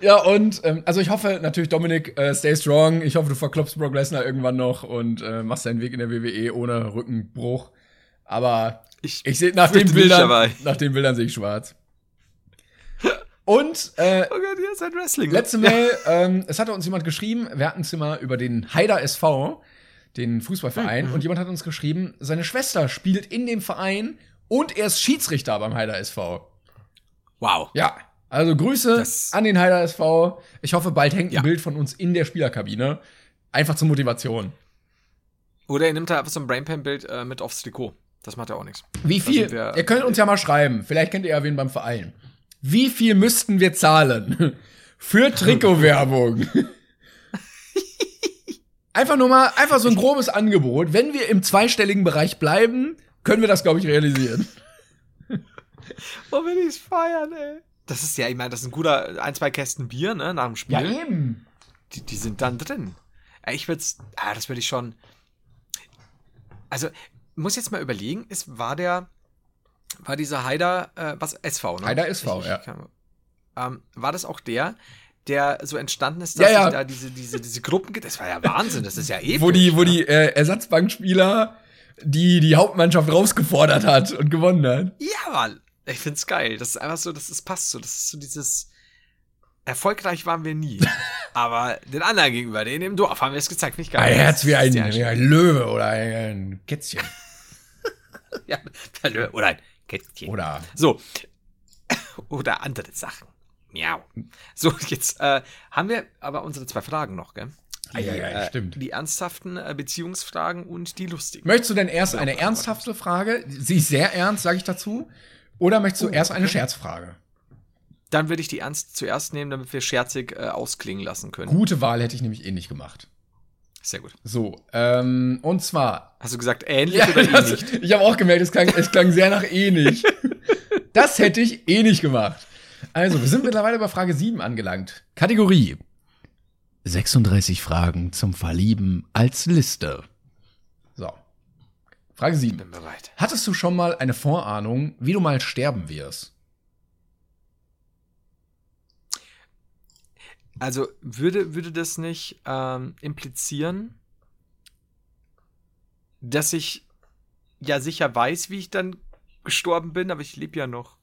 S1: Ja, und ähm, also ich hoffe natürlich, Dominik, äh, stay strong. Ich hoffe, du verklopfst Brock Lesnar irgendwann noch und äh, machst deinen Weg in der WWE ohne Rückenbruch. Aber
S2: Ich,
S1: ich sehe nach den Bildern, nach den Bildern sehe ich schwarz. Und äh,
S2: Oh Gott, ja, ist halt Wrestling. ne?
S1: letzte Mail, ähm, es hatte uns jemand geschrieben, wir hatten es immer über den Haider SV, den Fußballverein,
S2: Mhm.
S1: und jemand hat uns geschrieben, seine Schwester spielt in dem Verein und er ist Schiedsrichter beim Haider SV.
S2: Wow.
S1: Ja, also Grüße
S2: Das-
S1: an den Heider SV. Ich hoffe, bald hängt ein
S2: Ja.
S1: Bild von uns in der Spielerkabine. Einfach zur Motivation.
S2: Oder er nimmt da einfach so ein Brainpan-Bild äh, mit aufs Trikot. Das macht ja auch nichts.
S1: Wie viel?
S2: wir-
S1: ihr könnt uns ja mal schreiben. Vielleicht kennt ihr ja wen beim Verein. Wie viel müssten wir zahlen für Trikotwerbung? Einfach nur mal, einfach so ein grobes Angebot. Wenn wir im zweistelligen Bereich bleiben, können wir das, glaube ich, realisieren.
S2: Oh, will ich's feiern, ey. Das ist ja, ich meine, das ist ein guter ein, zwei Kästen Bier, ne, nach dem Spiel.
S1: eben.
S2: Die, die sind dann drin. Ich würde ah, das würde ich schon. Also, muss jetzt mal überlegen, ist, war der, war dieser Haider, äh, was, SV, ne?
S1: Haider SV, ja.
S2: kann- ähm, war das auch der, der so entstanden ist,
S1: Ja,
S2: dass
S1: ja.
S2: sich da diese, diese, diese Gruppen gibt? Das war ja Wahnsinn, das ist ja episch.
S1: Wo die, wo die äh, Ersatzbankspieler die, die Hauptmannschaft rausgefordert hat und gewonnen hat.
S2: Ja, Mann. Ich find's geil. Das ist einfach so, das ist, passt so. Das ist so dieses. Erfolgreich waren wir nie. Aber den anderen gegenüber, denen im Dorf, haben wir es gezeigt. Ich geil.
S1: Ein Herz wie ein,
S2: ja
S1: wie ein Löwe oder ein Kätzchen.
S2: Ja, oder ein Kätzchen.
S1: Oder
S2: So. Oder andere Sachen. Miau. So, jetzt äh, haben wir aber unsere zwei Fragen noch, gell? Die,
S1: Eieiei,
S2: äh,
S1: stimmt.
S2: Die ernsthaften äh, Beziehungsfragen und die lustigen.
S1: Möchtest du denn erst eine ernsthafte Frage? Sie ist sehr ernst, sage ich dazu. Oder möchtest du erst eine Scherzfrage?
S2: Dann würde ich die ernst zuerst nehmen, damit wir scherzig äh, ausklingen lassen können.
S1: Gute Wahl hätte ich nämlich eh nicht gemacht.
S2: Sehr gut.
S1: So, ähm, und zwar.
S2: Hast du gesagt ähnlich
S1: Ja,
S2: oder
S1: das,
S2: ähnlich?
S1: ich habe auch gemerkt, es klang, es klang sehr nach eh nicht. Das hätte ich eh nicht gemacht. Also, wir sind mittlerweile bei Frage 7 angelangt. Kategorie. 36 Fragen zum Verlieben als Liste. Frage 7.
S2: Bin bereit.
S1: Hattest du schon mal eine Vorahnung, wie du mal sterben wirst?
S2: Also würde, würde das nicht ähm, implizieren, dass ich ja sicher weiß, wie ich dann gestorben bin, aber ich lebe ja noch.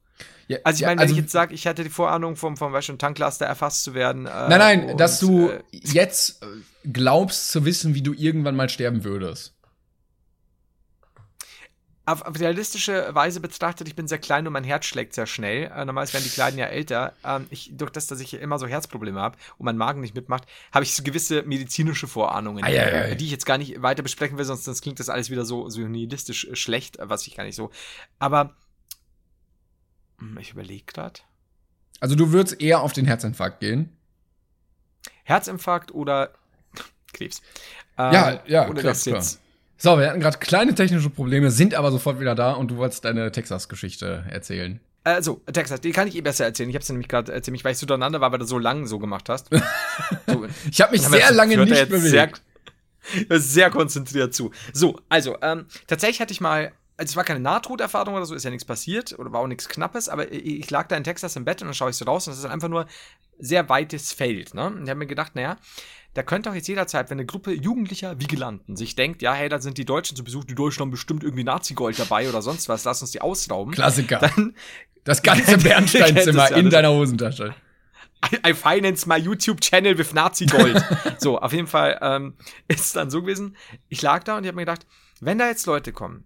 S1: Ja,
S2: Also ich
S1: ja,
S2: meine, wenn ich jetzt sage, ich hatte die Vorahnung vom, vom Beispiel Tanklaster erfasst zu werden. Äh,
S1: Nein, nein,
S2: und,
S1: dass du
S2: Äh,
S1: jetzt äh, glaubst zu wissen, wie du irgendwann mal sterben würdest.
S2: Auf, auf realistische Weise betrachtet, ich bin sehr klein und mein Herz schlägt sehr schnell. Äh, normalerweise werden die Kleinen ja älter. Ähm, ich, durch das, dass ich immer so Herzprobleme habe und mein Magen nicht mitmacht, habe ich so gewisse medizinische Vorahnungen,
S1: Ei, ei, ei.
S2: die ich jetzt gar nicht weiter besprechen will, sonst, sonst klingt das alles wieder so, so nihilistisch äh, schlecht, äh, was ich gar nicht so. Aber hm, ich überlege gerade.
S1: Also du würdest eher auf den Herzinfarkt gehen.
S2: Herzinfarkt oder Krebs. Ähm,
S1: Ja, ja,
S2: Oder
S1: klar,
S2: das
S1: klar. So, wir hatten gerade kleine technische Probleme, sind aber sofort wieder da und du wolltest deine Texas-Geschichte erzählen.
S2: Also, Texas, die kann ich eh besser erzählen. Ich habe es nämlich gerade äh, ziemlich, weil ich so durcheinander war, weil du so lang so gemacht hast. So,
S1: Ich habe mich sehr
S2: das
S1: lange nicht bewegt.
S2: Sehr, sehr konzentriert zu. So, also, ähm, tatsächlich hatte ich mal, also es war keine Nahtoderfahrung oder so, ist ja nichts passiert oder war auch nichts Knappes, aber ich, ich lag da in Texas im Bett und dann schaue ich so raus und es ist einfach nur sehr weites Feld. Ne? Und ich habe mir gedacht, naja, da könnte auch jetzt jederzeit, wenn eine Gruppe jugendlicher Vigilanten sich denkt, ja, hey, da sind die Deutschen zu Besuch, die Deutschen haben bestimmt irgendwie Nazi-Gold dabei oder sonst was, lass uns die ausrauben.
S1: Klassiker.
S2: Dann,
S1: Das ganze Bernsteinzimmer in deiner Hosentasche.
S2: I, I finance my YouTube Channel with Nazi Gold. so, auf jeden Fall ähm, ist es dann so gewesen. Ich lag da und ich habe mir gedacht, wenn da jetzt Leute kommen,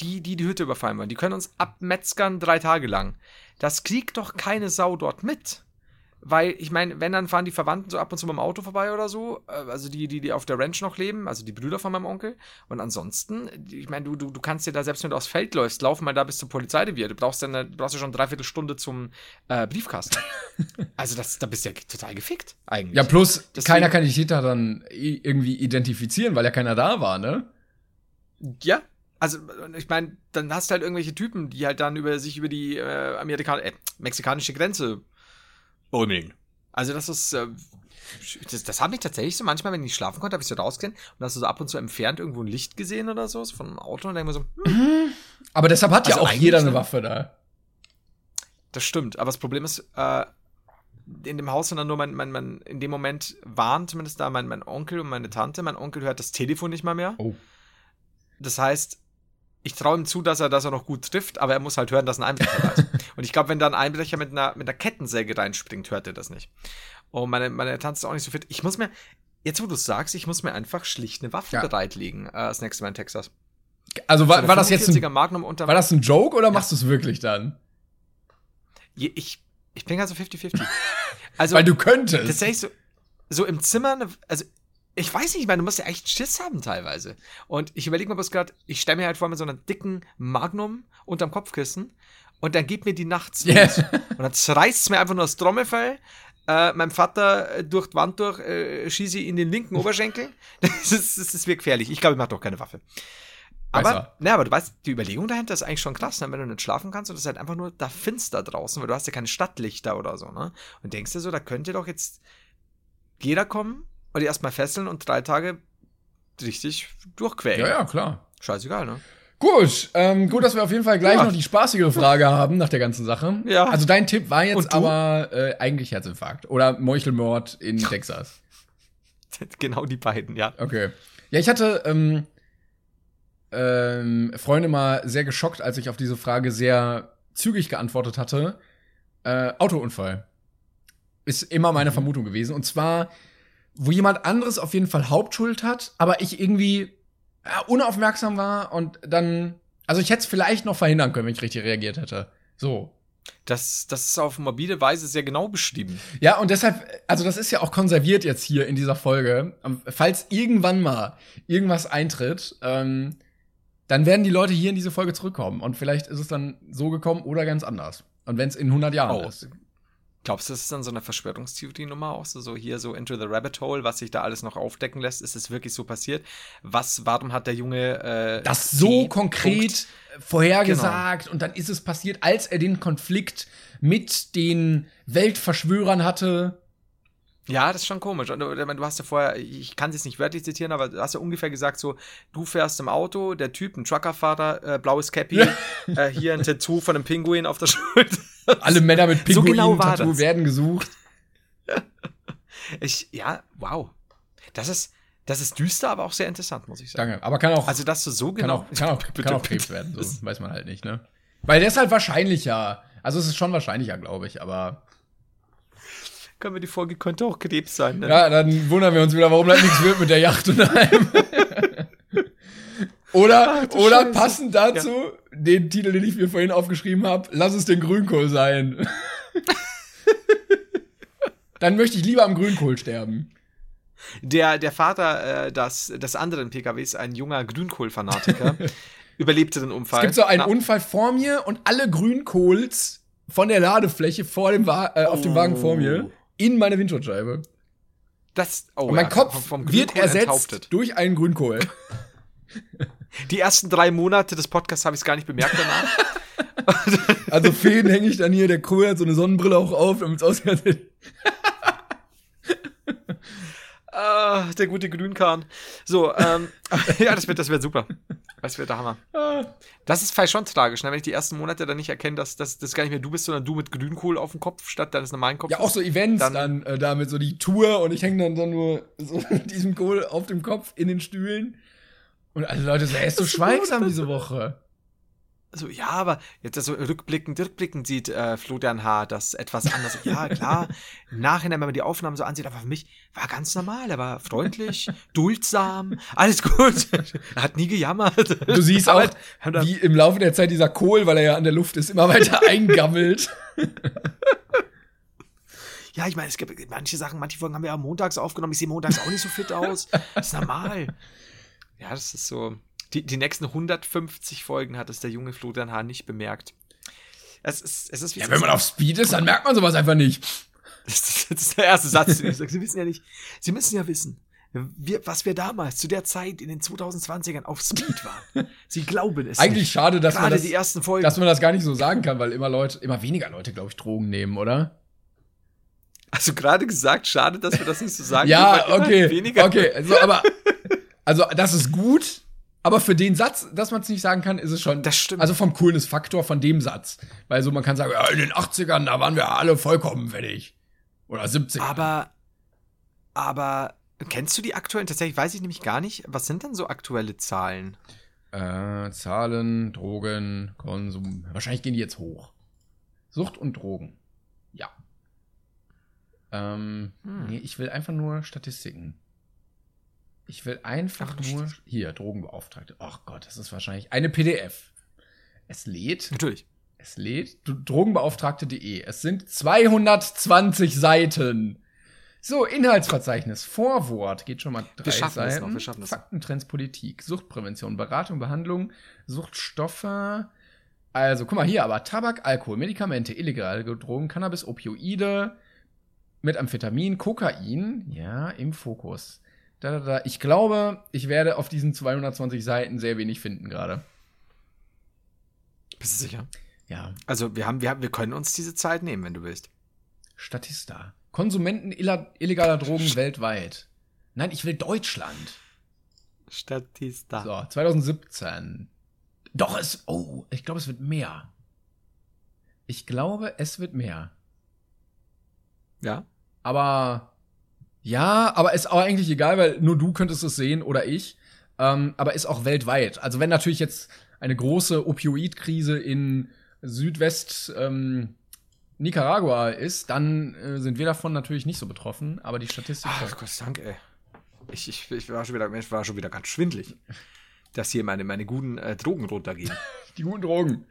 S2: die, die die Hütte überfallen wollen, die können uns abmetzgern drei Tage lang. Das kriegt doch keine Sau dort mit. Weil, ich meine, wenn, dann fahren die Verwandten so ab und zu mit dem Auto vorbei oder so. äh, Also die, die, die auf der Ranch noch leben, also die Brüder von meinem Onkel. Und ansonsten, ich meine, du, du, du kannst dir da, selbst wenn du aufs Feld läufst, lauf mal da bis zur Polizeirevier. Du brauchst dann, du brauchst ja schon eine Dreiviertelstunde zum äh, Briefkasten. also das, da bist du ja total gefickt, eigentlich.
S1: Ja, plus
S2: Deswegen-
S1: keiner kann die Täter dann irgendwie identifizieren, weil ja keiner da war, ne?
S2: Ja. Also, ich meine, dann hast du halt irgendwelche Typen, die halt dann über sich über die äh, Amerikan äh, mexikanische Grenze bummeln. Also, das ist. Äh, das, das habe ich tatsächlich so manchmal, wenn ich nicht schlafen konnte, habe ich so rausgehen und hast du so ab und zu entfernt irgendwo ein Licht gesehen oder so, von einem Auto und dann denke mir so, hm,
S1: Aber deshalb hat ja
S2: Also
S1: auch
S2: eigentlich
S1: jeder eine
S2: ne?
S1: Waffe da.
S2: das stimmt. Aber das Problem ist, äh, in dem Haus sind dann nur mein, mein, mein, in dem Moment waren zumindest da mein, mein Onkel und meine Tante. Mein Onkel hört das Telefon nicht mal mehr.
S1: Oh.
S2: Das heißt, ich traue ihm zu, dass er, dass er noch gut trifft, aber er muss halt hören, dass ein Einbrecher da ist. Und ich glaube, wenn da ein Einbrecher mit einer, mit einer Kettensäge reinspringt, hört er das nicht. Und meine, meine Tante ist auch nicht so fit. Ich muss mir, jetzt wo du es sagst, ich muss mir einfach schlicht eine Waffe
S1: Ja.
S2: bereitlegen, äh, das nächste Mal in Texas.
S1: Also
S2: So
S1: war,
S2: eine
S1: war das jetzt
S2: 45er
S1: ein,
S2: Magnum unter,
S1: war das ein Joke oder machst du es wirklich dann?
S2: Ich, ich bin also 50-50. Also,
S1: Weil du könntest.
S2: tatsächlich so, so im Zimmer, also ich weiß nicht, ich meine, du musst ja echt Schiss haben teilweise. Und ich überlege mir bloß gerade, ich stelle mir halt vor mit so einer dicken Magnum unterm Kopfkissen und dann geht mir die nachts
S1: Yeah.
S2: Und dann zerreißt es mir einfach nur das Trommelfell. äh, meinem Vater äh, durch die Wand durch, äh, schieße ich in den linken Oberschenkel. Das ist, das ist mir gefährlich. Ich glaube, ich mache doch keine Waffe. Aber,
S1: er.
S2: na, aber du weißt, die Überlegung dahinter ist eigentlich schon krass, ne? wenn du nicht schlafen kannst und es ist halt einfach nur da finster draußen, weil du hast ja keine Stadtlichter oder so, ne? Und denkst dir so, da könnte doch jetzt jeder kommen und die erstmal fesseln und drei Tage richtig durchquälen.
S1: Ja, ja, klar.
S2: Scheißegal, ne?
S1: Gut, ähm, gut, dass wir auf jeden Fall gleich
S2: Ja.
S1: noch die spaßigere Frage haben nach der ganzen Sache.
S2: Ja.
S1: Also dein Tipp war jetzt aber äh, eigentlich Herzinfarkt oder Meuchelmord in Texas.
S2: genau die beiden, ja.
S1: Okay. Ja, ich hatte ähm, ähm, Freunde mal sehr geschockt, als ich auf diese Frage sehr zügig geantwortet hatte. Äh, Autounfall. Ist immer meine Vermutung gewesen. Und zwar, wo jemand anderes auf jeden Fall Hauptschuld hat, aber ich irgendwie ja, unaufmerksam war und dann. Also ich hätte es vielleicht noch verhindern können, wenn ich richtig reagiert hätte. So.
S2: Das, das ist auf mobile Weise sehr genau beschrieben.
S1: Ja, und deshalb, also das ist ja auch konserviert jetzt hier in dieser Folge. Ähm, Falls irgendwann mal irgendwas eintritt, ähm, dann werden die Leute hier in diese Folge zurückkommen. Und vielleicht ist es dann so gekommen oder ganz anders. Und wenn es in 100 Jahren
S2: Oh.
S1: ist.
S2: Glaubst du, das ist dann so eine Verschwörungstheorie-Nummer auch? So, so hier so Into the Rabbit Hole, was sich da alles noch aufdecken lässt? Ist es wirklich so passiert? Was, warum hat der Junge äh,
S1: Das so konkret
S2: Punkt?
S1: vorhergesagt und dann ist es passiert, als er den Konflikt mit den Weltverschwörern hatte.
S2: Ja, das ist schon komisch. Und du, du hast ja vorher, ich kann es jetzt nicht wörtlich zitieren, aber du hast ja ungefähr gesagt, so, du fährst im Auto, der Typ, ein Truckerfahrer, äh, blaues Cappy, äh, hier ein Tattoo von einem Pinguin auf der Schulter.
S1: Alle Männer mit
S2: So
S1: Pinguin
S2: genau
S1: werden gesucht.
S2: Ich, ja, wow. Das ist, das ist düster, aber auch sehr interessant, muss ich sagen.
S1: Danke. Aber kann auch
S2: Also, dass du so
S1: Kann
S2: genau.
S1: auch, kann auch, kann auch. Krebs werden, so weiß man halt nicht, ne? Weil der ist halt wahrscheinlicher. Also es ist schon wahrscheinlicher, glaube ich, aber.
S2: Können wir die Folge könnte auch Krebs sein, ne?
S1: Ja, dann wundern wir uns wieder, warum das nichts wird mit der Yacht und allem. oder,
S2: du
S1: oder
S2: Scheiße.
S1: passend dazu, den Titel, den ich mir vorhin aufgeschrieben habe, lass es den Grünkohl sein. dann möchte ich lieber am Grünkohl sterben.
S2: Der, der Vater äh, des, des anderen PKWs, ein junger Grünkohl-Fanatiker, überlebte den Unfall.
S1: Es gibt so einen
S2: Na,
S1: Unfall vor mir und alle Grünkohls von der Ladefläche vor dem Wa äh, auf dem Wagen vor mir in meine Windschutzscheibe.
S2: Das, oh,
S1: Und mein
S2: ja,
S1: Kopf
S2: vom- vom
S1: wird ersetzt
S2: enthauptet.
S1: durch einen Grünkohl.
S2: Die ersten drei Monate des Podcasts habe ich es gar nicht bemerkt danach.
S1: Also Fäden hänge ich dann hier, der Kohl hat so eine Sonnenbrille auch auf, damit es aussieht,
S2: ah, der gute Grünkahn. So, ähm, ja, das wird, das wird super. Das wird der Hammer. Das ist vielleicht schon tragisch, ne? wenn ich die ersten Monate dann nicht erkenne, dass das gar nicht mehr du bist, sondern du mit Grünkohl auf dem Kopf statt deines normalen Kopfes.
S1: Ja, auch so Events dann,
S2: Dann-
S1: äh, damit, so die Tour und ich hänge dann, dann nur so mit diesem Kohl auf dem Kopf in den Stühlen. Und alle Leute so, er ist so schweigsam diese Woche.
S2: So, ja, aber jetzt so rückblickend, rückblickend sieht äh, Florian H. das etwas anders. Ja, klar, im Nachhinein, wenn man die Aufnahmen so ansieht, aber für mich war ganz normal. Er war freundlich, duldsam, alles gut. er hat nie gejammert.
S1: Du siehst auch, wie im Laufe der Zeit dieser Kohl, weil er ja an der Luft ist, immer weiter eingammelt.
S2: Ja, ich meine, es gibt manche Sachen, manche Folgen haben wir ja montags aufgenommen. Ich sehe montags auch nicht so fit aus. Das ist normal. Ja, das ist so. Die, die nächsten 150 Folgen hat es der junge Florian H. nicht bemerkt. Es ist, es ist wie
S1: Ja, wenn man auf Speed ist, dann merkt man sowas einfach nicht.
S2: Das ist, der erste Satz, den ich sage. Sie wissen ja nicht, Sie müssen ja wissen, wir, was wir damals zu der Zeit in den 2020ern auf Speed waren. Sie glauben es.
S1: Eigentlich
S2: nicht.
S1: schade, dass man, das,
S2: die ersten Folgen.
S1: dass man das gar nicht so sagen kann, weil immer Leute, immer weniger Leute, glaube ich, Drogen nehmen, oder?
S2: also gerade gesagt, schade, dass wir das nicht so sagen.
S1: Ja,
S2: können,
S1: okay.
S2: Weniger.
S1: Okay, also, aber, also, das ist gut, aber für den Satz, dass man es nicht sagen kann, ist es schon.
S2: Das stimmt.
S1: Also vom Coolness-Faktor von dem Satz. Weil so, man kann sagen, ja, in den 80ern, da waren wir alle vollkommen fertig. Oder 70
S2: Aber, aber, kennst du die aktuellen? Tatsächlich weiß ich nämlich gar nicht. Was sind denn so aktuelle Zahlen?
S1: Äh, Zahlen, Drogen, Konsum. Wahrscheinlich gehen die jetzt hoch. Sucht und Drogen. Ja. Ähm,
S2: Hm.
S1: nee, ich will einfach nur Statistiken. Ich will einfach
S2: Ach,
S1: nur. Hier, Drogenbeauftragte. Ach Gott, das ist wahrscheinlich eine PDF. Es lädt.
S2: Natürlich.
S1: Es lädt. Drogenbeauftragte.de. Es sind 220 Seiten. So, Inhaltsverzeichnis, Vorwort, geht schon mal drei
S2: schaffen das
S1: Seiten.
S2: noch, wir schaffen noch.
S1: Fakten, Trends, Politik, Suchtprävention, Beratung, Behandlung, Suchtstoffe. Also, guck mal hier, aber Tabak, Alkohol, Medikamente, illegale Drogen, Cannabis, Opioide, Methamphetamin, Kokain, ja, im Fokus. Da, da, da. Ich glaube, ich werde auf diesen 220 Seiten sehr wenig finden gerade.
S2: Bist du sicher?
S1: Ja,
S2: Also wir haben, wir haben, wir können uns diese Zeit nehmen, wenn du willst.
S1: Statista. Konsumenten illegaler Drogen weltweit. Nein, ich will Deutschland.
S2: Statista.
S1: So, 2017. Doch, es. Oh, ich glaube, es wird mehr. Ich glaube, es wird mehr.
S2: Ja.
S1: Aber. Ja, aber ist auch eigentlich egal, weil nur du könntest es sehen oder ich. Ähm, aber ist auch weltweit. Also, wenn natürlich jetzt eine große Opioidkrise in Südwest ähm, Nicaragua ist, dann äh, sind wir davon natürlich nicht so betroffen. Aber die Statistik.
S2: Ach Gott sei Dank, ey. Ich, ich, ich, war schon wieder, ich war schon wieder ganz schwindlig, dass hier meine, meine guten äh, Drogen runtergehen.
S1: die guten Drogen.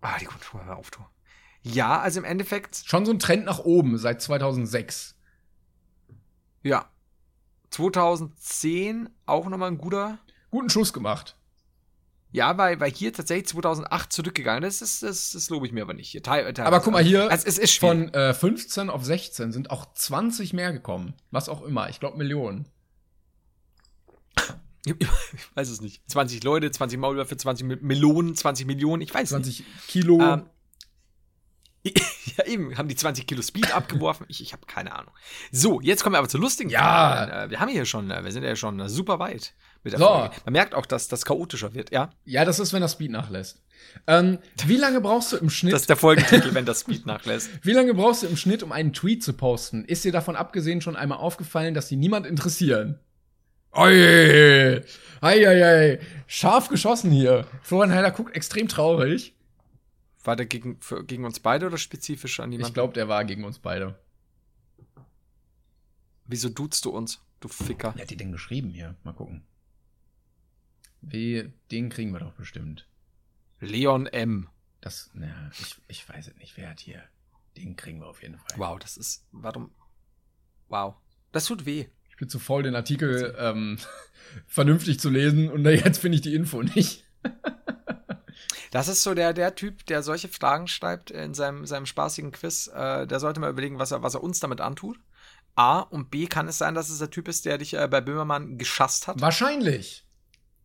S2: ah, die guten Drogen, hör auf, du. Ja, also im Endeffekt,
S1: Schon so ein Trend nach oben seit 2006.
S2: ja. 2010 auch nochmal ein guter.
S1: Guten Schuss gemacht.
S2: Ja, weil, weil hier tatsächlich 2008 zurückgegangen ist. Das, das, das lobe ich mir aber nicht. Hier, teil, teil,
S1: Aber guck mal hier,
S2: Also, es ist schwierig.
S1: von äh, 15 auf 16 sind auch 20 mehr gekommen. Was auch immer. Ich glaube Millionen.
S2: Ich weiß es nicht. 20 Leute, 20 Maulwürfe, 20 Mi- Melonen, 20 Millionen, ich weiß es
S1: 20 Kilo.
S2: nicht. Ähm, ja, eben, haben die 20 Kilo Speed abgeworfen. Ich, ich habe keine Ahnung. So, jetzt kommen wir aber zur lustigen
S1: Ja.
S2: Frage. Äh, Wir haben hier schon, äh, wir sind ja schon äh, super weit mit der
S1: So.
S2: Folge. Man merkt auch, dass das chaotischer wird, ja.
S1: ja, das ist, wenn das Speed nachlässt. Ähm, wie lange brauchst du im Schnitt?
S2: Das ist der Folgentitel, wenn das Speed nachlässt.
S1: wie lange brauchst du im Schnitt, um einen Tweet zu posten? Ist dir davon abgesehen schon einmal aufgefallen, dass die niemand interessieren? Oi, ei, ei, ei. Scharf geschossen hier. Florian Heiler guckt extrem traurig.
S2: War der gegen, für, gegen uns beide oder spezifisch an
S1: Ich
S2: jemanden?
S1: glaube, der war gegen uns beide.
S2: Wieso duzt du uns, du Ficker?
S1: Wer hat die denn geschrieben hier? Mal gucken. Wie, den kriegen wir doch bestimmt.
S2: Leon M.
S1: Das, na, ich, ich weiß es nicht. Wer hat hier? Den kriegen wir auf jeden Fall.
S2: Wow, das ist, warum? Wow. Das tut weh.
S1: Ich bin zu faul, den Artikel ähm, vernünftig zu lesen und jetzt finde ich die Info nicht.
S2: Das ist so der, der Typ, der solche Fragen schreibt in seinem, seinem spaßigen Quiz. Äh, der sollte mal überlegen, was er, was er uns damit antut. A und B kann es sein, dass es der Typ ist, der dich äh, bei Böhmermann geschasst hat.
S1: Wahrscheinlich.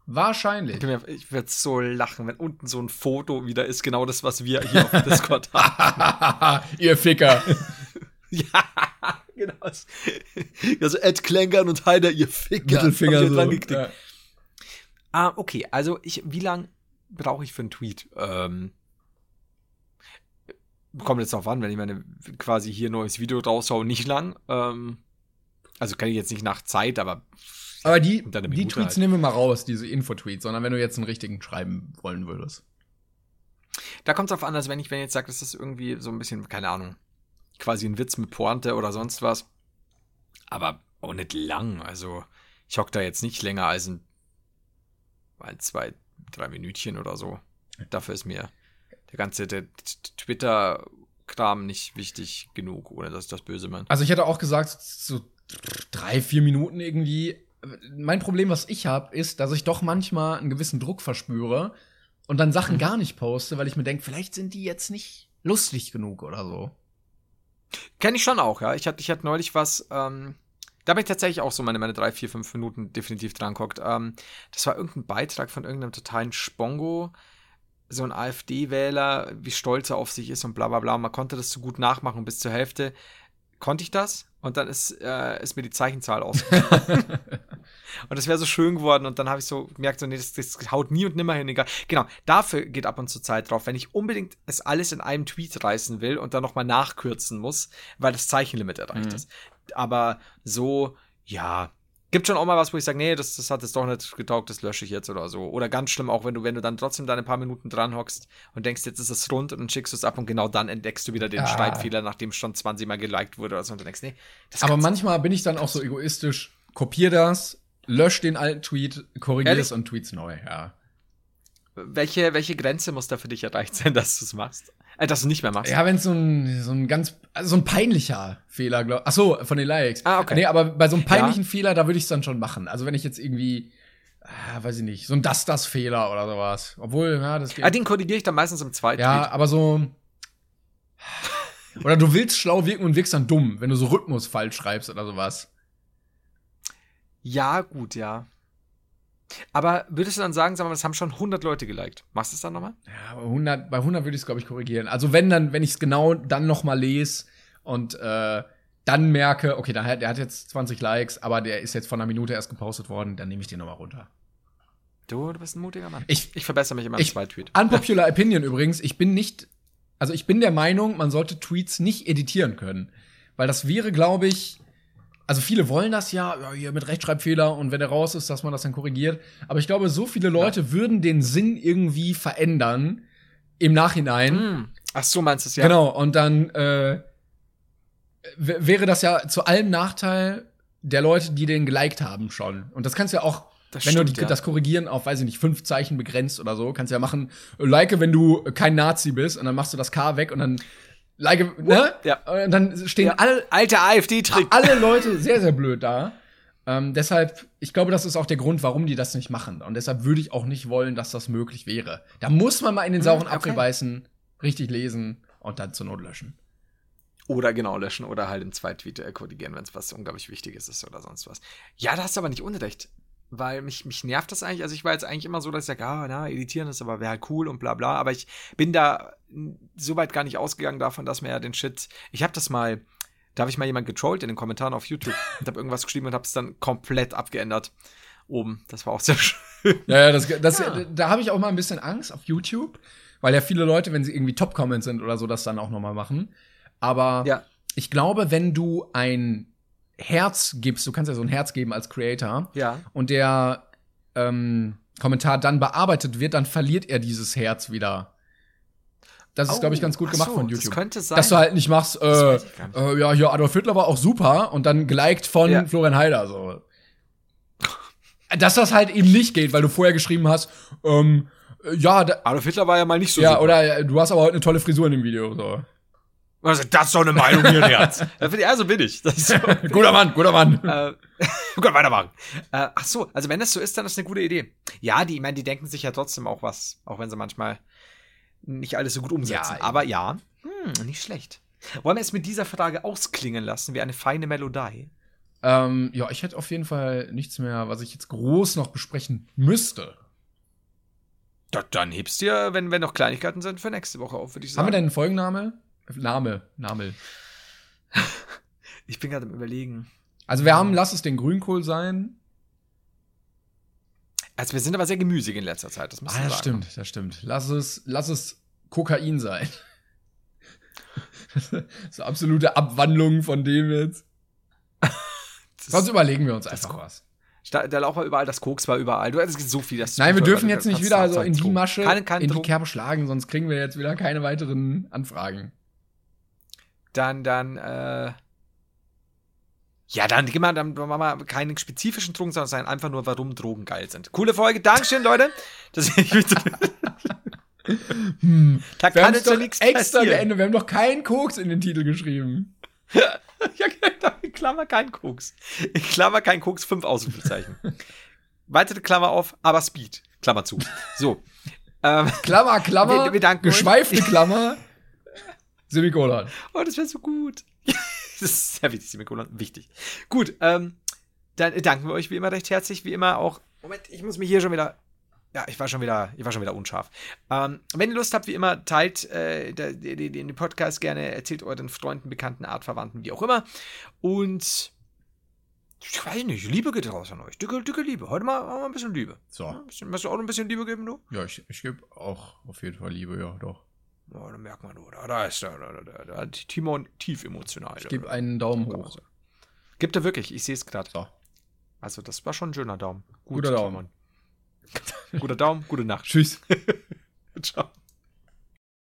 S1: Wahrscheinlich.
S2: Ich, würde so lachen, wenn unten so ein Foto wieder ist, genau das, was wir hier auf Discord haben.
S1: Ihr Ficker.
S2: ja, genau. Also Ed Klenkern und Heider, ihr Ficker.
S1: Mittelfinger so.
S2: dran?
S1: Ja.
S2: Ah, okay. Also ich, wie lang brauche ich für einen Tweet? Ähm, kommt jetzt drauf an, wenn ich meine quasi hier neues Video raushaue, nicht lang. Ähm, also kann ich jetzt nicht nach Zeit, aber
S1: Aber die, die Tweets
S2: halt.
S1: nehmen wir mal raus, diese Info-Tweets, sondern wenn du jetzt einen richtigen schreiben wollen würdest.
S2: da kommt es drauf an, als wenn ich, wenn ich jetzt sage, das ist irgendwie so ein bisschen, keine Ahnung, quasi ein Witz mit Pointe oder sonst was. Aber auch nicht lang. Also ich hock da jetzt nicht länger als ein, ein zwei, drei Minütchen oder so. Dafür ist mir der ganze der Twitter-Kram nicht wichtig genug, ohne dass ich das böse meine.
S1: Also ich hätte auch gesagt, so drei, vier Minuten irgendwie. Mein Problem, was ich habe, ist, dass ich doch manchmal einen gewissen Druck verspüre und dann Sachen gar nicht poste, weil ich mir denke, vielleicht sind die jetzt nicht lustig genug oder so.
S2: Kenne ich schon auch, ja. Ich hatte, ich hatte neulich was, ähm, da bin ich tatsächlich auch so meine, meine drei, vier, fünf Minuten definitiv dran geguckt. Ähm, das war irgendein Beitrag von irgendeinem totalen Spongo, so ein AfD-Wähler, wie stolz er auf sich ist und bla bla bla. Man konnte das so gut nachmachen bis zur Hälfte. Konnte ich das? Und dann ist, äh, ist mir die Zeichenzahl ausgegangen. und das wäre so schön geworden. Und dann habe ich so gemerkt, so, nee, das, das haut nie und nimmer hin. Egal. Genau, dafür geht ab und zu Zeit drauf, wenn ich unbedingt es alles in einem Tweet reißen will und dann nochmal nachkürzen muss, weil das Zeichenlimit erreicht
S1: Mhm.
S2: ist. Aber so, ja. Gibt schon auch mal was, wo ich sage, nee, das, das hat jetzt doch nicht getaugt, das lösche ich jetzt oder so. Oder ganz schlimm auch, wenn du, wenn du dann trotzdem da ein paar Minuten dran hockst und denkst, jetzt ist es rund und dann schickst du es ab und genau dann entdeckst du wieder den
S1: Ja.
S2: Schreibfehler, nachdem es schon 20 Mal geliked wurde oder so und du denkst, nee,
S1: Aber manchmal bin ich dann auch so egoistisch, kopier das, lösch den alten Tweet, korrigier es und tweets neu, ja.
S2: Welche, welche Grenze muss da für dich erreicht sein, dass du es machst? Äh, dass du nicht mehr machst.
S1: Ja, wenn es so ein, so ein ganz, also so ein peinlicher Fehler, glaub, ach so, von den Likes.
S2: Ah, okay.
S1: Nee, aber bei so einem peinlichen Fehler, da würde ich es dann schon machen. Also wenn ich jetzt irgendwie, ah, weiß ich nicht, so ein Das-Das-Fehler oder sowas. Obwohl, ja, das geht.
S2: Ah, den korrigiere ich dann meistens im zweiten
S1: ja,
S2: Tweet.
S1: aber so, Oder du willst schlau wirken und wirkst dann dumm, wenn du so Rhythmus falsch schreibst oder sowas.
S2: Ja, gut, ja. Aber würdest du dann sagen, sag mal, das haben schon 100 Leute geliked? Machst du es dann nochmal?
S1: Ja, bei 100, bei 100 würde ich es, glaube ich, korrigieren. Also wenn dann, wenn ich es genau dann noch mal lese und äh, dann merke, okay, der hat, der hat jetzt 20 Likes, aber der ist jetzt von einer Minute erst gepostet worden, dann nehme ich den noch mal runter.
S2: Du, du bist ein mutiger Mann.
S1: Ich-
S2: ich verbessere mich immer im
S1: Ich,
S2: Zweitweet.
S1: unpopular Opinion übrigens, ich bin nicht, also ich bin der Meinung, man sollte Tweets nicht editieren können. Weil das wäre, glaube ich, also viele wollen das ja, ja, hier mit Rechtschreibfehler und wenn er raus ist, dass man das dann korrigiert. Aber ich glaube, so viele Leute würden den Sinn irgendwie verändern im Nachhinein.
S2: Hm. Ach so, meinst du es ja?
S1: Genau, und dann äh, wäre das ja zu allem Nachteil der Leute, die den geliked haben schon. Und das kannst du ja auch,
S2: Das
S1: wenn du
S2: stimmt,
S1: die,
S2: ja.
S1: das Korrigieren auf, weiß ich nicht, fünf Zeichen begrenzt oder so, kannst du ja machen, äh, like, wenn du kein Nazi bist und dann machst du das K weg und dann like, ne?
S2: Ja.
S1: Und dann stehen
S2: Ja.
S1: alle,
S2: Alter AfD-Trick.
S1: alle Leute sehr, sehr blöd da. Ähm, deshalb, ich glaube, das ist auch der Grund, warum die das nicht machen. Und deshalb würde ich auch nicht wollen, dass das möglich wäre. Da muss man mal in den sauren
S2: Hm, okay.
S1: Apfel beißen, richtig lesen und dann zur Not löschen.
S2: Oder genau löschen oder halt im Zweitweet korrigieren, wenn es was unglaublich Wichtiges ist oder sonst was. Ja, da hast du aber nicht unrecht. Weil mich, mich nervt das eigentlich. Also ich war jetzt eigentlich immer so, dass ich sage, ah, na, editieren ist aber wäre halt cool und bla bla. Aber ich bin da so weit gar nicht ausgegangen davon, dass mir ja den Shit. Ich habe das mal, da habe ich mal jemand getrollt in den Kommentaren auf YouTube und habe irgendwas geschrieben und habe es dann komplett abgeändert. Oben. Das war auch sehr schön.
S1: Ja, ja, das, das, da habe ich auch mal ein bisschen Angst auf YouTube, weil ja viele Leute, wenn sie irgendwie Top-Comments sind oder so, das dann auch noch mal machen. Aber
S2: Ja.
S1: ich glaube, wenn du ein Herz gibst, du kannst ja so ein Herz geben als Creator,
S2: Ja.
S1: und der ähm, Kommentar dann bearbeitet wird, dann verliert er dieses Herz wieder. Das ist,
S2: Oh,
S1: glaube ich, ganz gut
S2: ach
S1: gemacht
S2: so,
S1: von
S2: das
S1: YouTube.
S2: könnte sein.
S1: Dass du halt nicht machst, äh,
S2: nicht.
S1: äh, ja, hier Adolf Hitler war auch super und dann geliked von
S2: Ja.
S1: Florian Heider. So. Dass das halt eben nicht geht, weil du vorher geschrieben hast, ähm, äh, ja,
S2: Adolf Hitler war ja mal nicht so
S1: ja,
S2: super.
S1: oder äh, du hast aber heute eine tolle Frisur in dem Video. So.
S2: Also, das ist doch eine Meinung hier, Herz. Also bin ich. So.
S1: guter Mann, guter Mann.
S2: äh, können weitermachen. Äh, ach so, also wenn das so ist, dann ist das eine gute Idee. Ja, die, ich meine, die denken sich ja trotzdem auch was, auch wenn sie manchmal nicht alles so gut umsetzen.
S1: Ja,
S2: Aber ja, hm, nicht schlecht. Wollen wir es mit dieser Frage ausklingen lassen, wie eine feine Melodie?
S1: Ähm, ja, ich hätte auf jeden Fall nichts mehr, was ich jetzt groß noch besprechen müsste.
S2: Da, dann hebst du ja, wenn, wenn noch Kleinigkeiten sind, für nächste Woche auf, würde ich sagen.
S1: Haben wir denn einen Folgenname? Name, Name.
S2: Ich bin gerade am überlegen.
S1: Also wir haben, lass es den Grünkohl sein.
S2: Also wir sind aber sehr gemüsig in letzter Zeit, das muss
S1: Ah,
S2: man
S1: das
S2: sagen.
S1: stimmt, das stimmt. Lass es, lass es Kokain sein. so absolute Abwandlung von dem jetzt.
S2: Das
S1: Sonst überlegen wir uns
S2: das
S1: einfach was.
S2: Da, da Lauch war überall, das Koks war überall. Du hattest so viel, das
S1: Nein, wir
S2: du-
S1: dürfen
S2: du
S1: jetzt nicht wieder also in die. Masche,
S2: Keine, keine
S1: in die
S2: Drogen.
S1: Kerbe schlagen, sonst kriegen wir jetzt wieder keine weiteren Anfragen.
S2: Dann, dann, äh. Ja, dann gehen wir, dann machen wir keinen spezifischen Drogen, sondern sagen einfach nur, warum Drogen geil sind. Coole Folge, Dankeschön, Leute. Das,
S1: Hm.
S2: da
S1: Wir
S2: kann
S1: haben es
S2: jetzt
S1: doch
S2: nichts
S1: extra
S2: passieren.
S1: geändert. Wir haben doch keinen Koks in den Titel geschrieben.
S2: Ja, genau, in Klammer kein Koks. In Klammer kein Koks, fünf Ausrufezeichen. Weitere Klammer auf, aber Speed. Klammer zu. So. ähm,
S1: Klammer, Klammer,
S2: Wir- wir danken
S1: geschweifte Klammer, Semikolon.
S2: Oh, das wäre so gut. das ist sehr wichtig, Semikolon. Wichtig. Gut, ähm, dann danken wir euch wie immer recht herzlich, wie immer auch. Moment, ich muss mich hier schon wieder. Ja, ich war schon wieder, ich war schon wieder unscharf. Ähm, wenn ihr Lust habt, wie immer, teilt äh, den, Podcast gerne, erzählt euren Freunden, Bekannten, Artverwandten, wie auch immer. Und ich weiß nicht, Liebe geht raus an euch. Dicke, dicke Liebe. Heute mal, mal ein bisschen Liebe.
S1: So.
S2: Ein bisschen, möchtest du auch noch ein bisschen Liebe geben, du?
S1: Ja, ich, ich gebe auch auf jeden Fall Liebe, ja, doch.
S2: Ja, da merkt man, du. Da, ist da, da, da, da, hat Timon tief emotional.
S1: Ich gebe einen Daumen hoch.
S2: Gibt er wirklich, ich sehe es gerade.
S1: So.
S2: Also, das war schon ein schöner Daumen. Gut,
S1: Guter Daumen.
S2: Timon. Guter Daumen, gute Nacht.
S1: Tschüss.
S2: Ciao.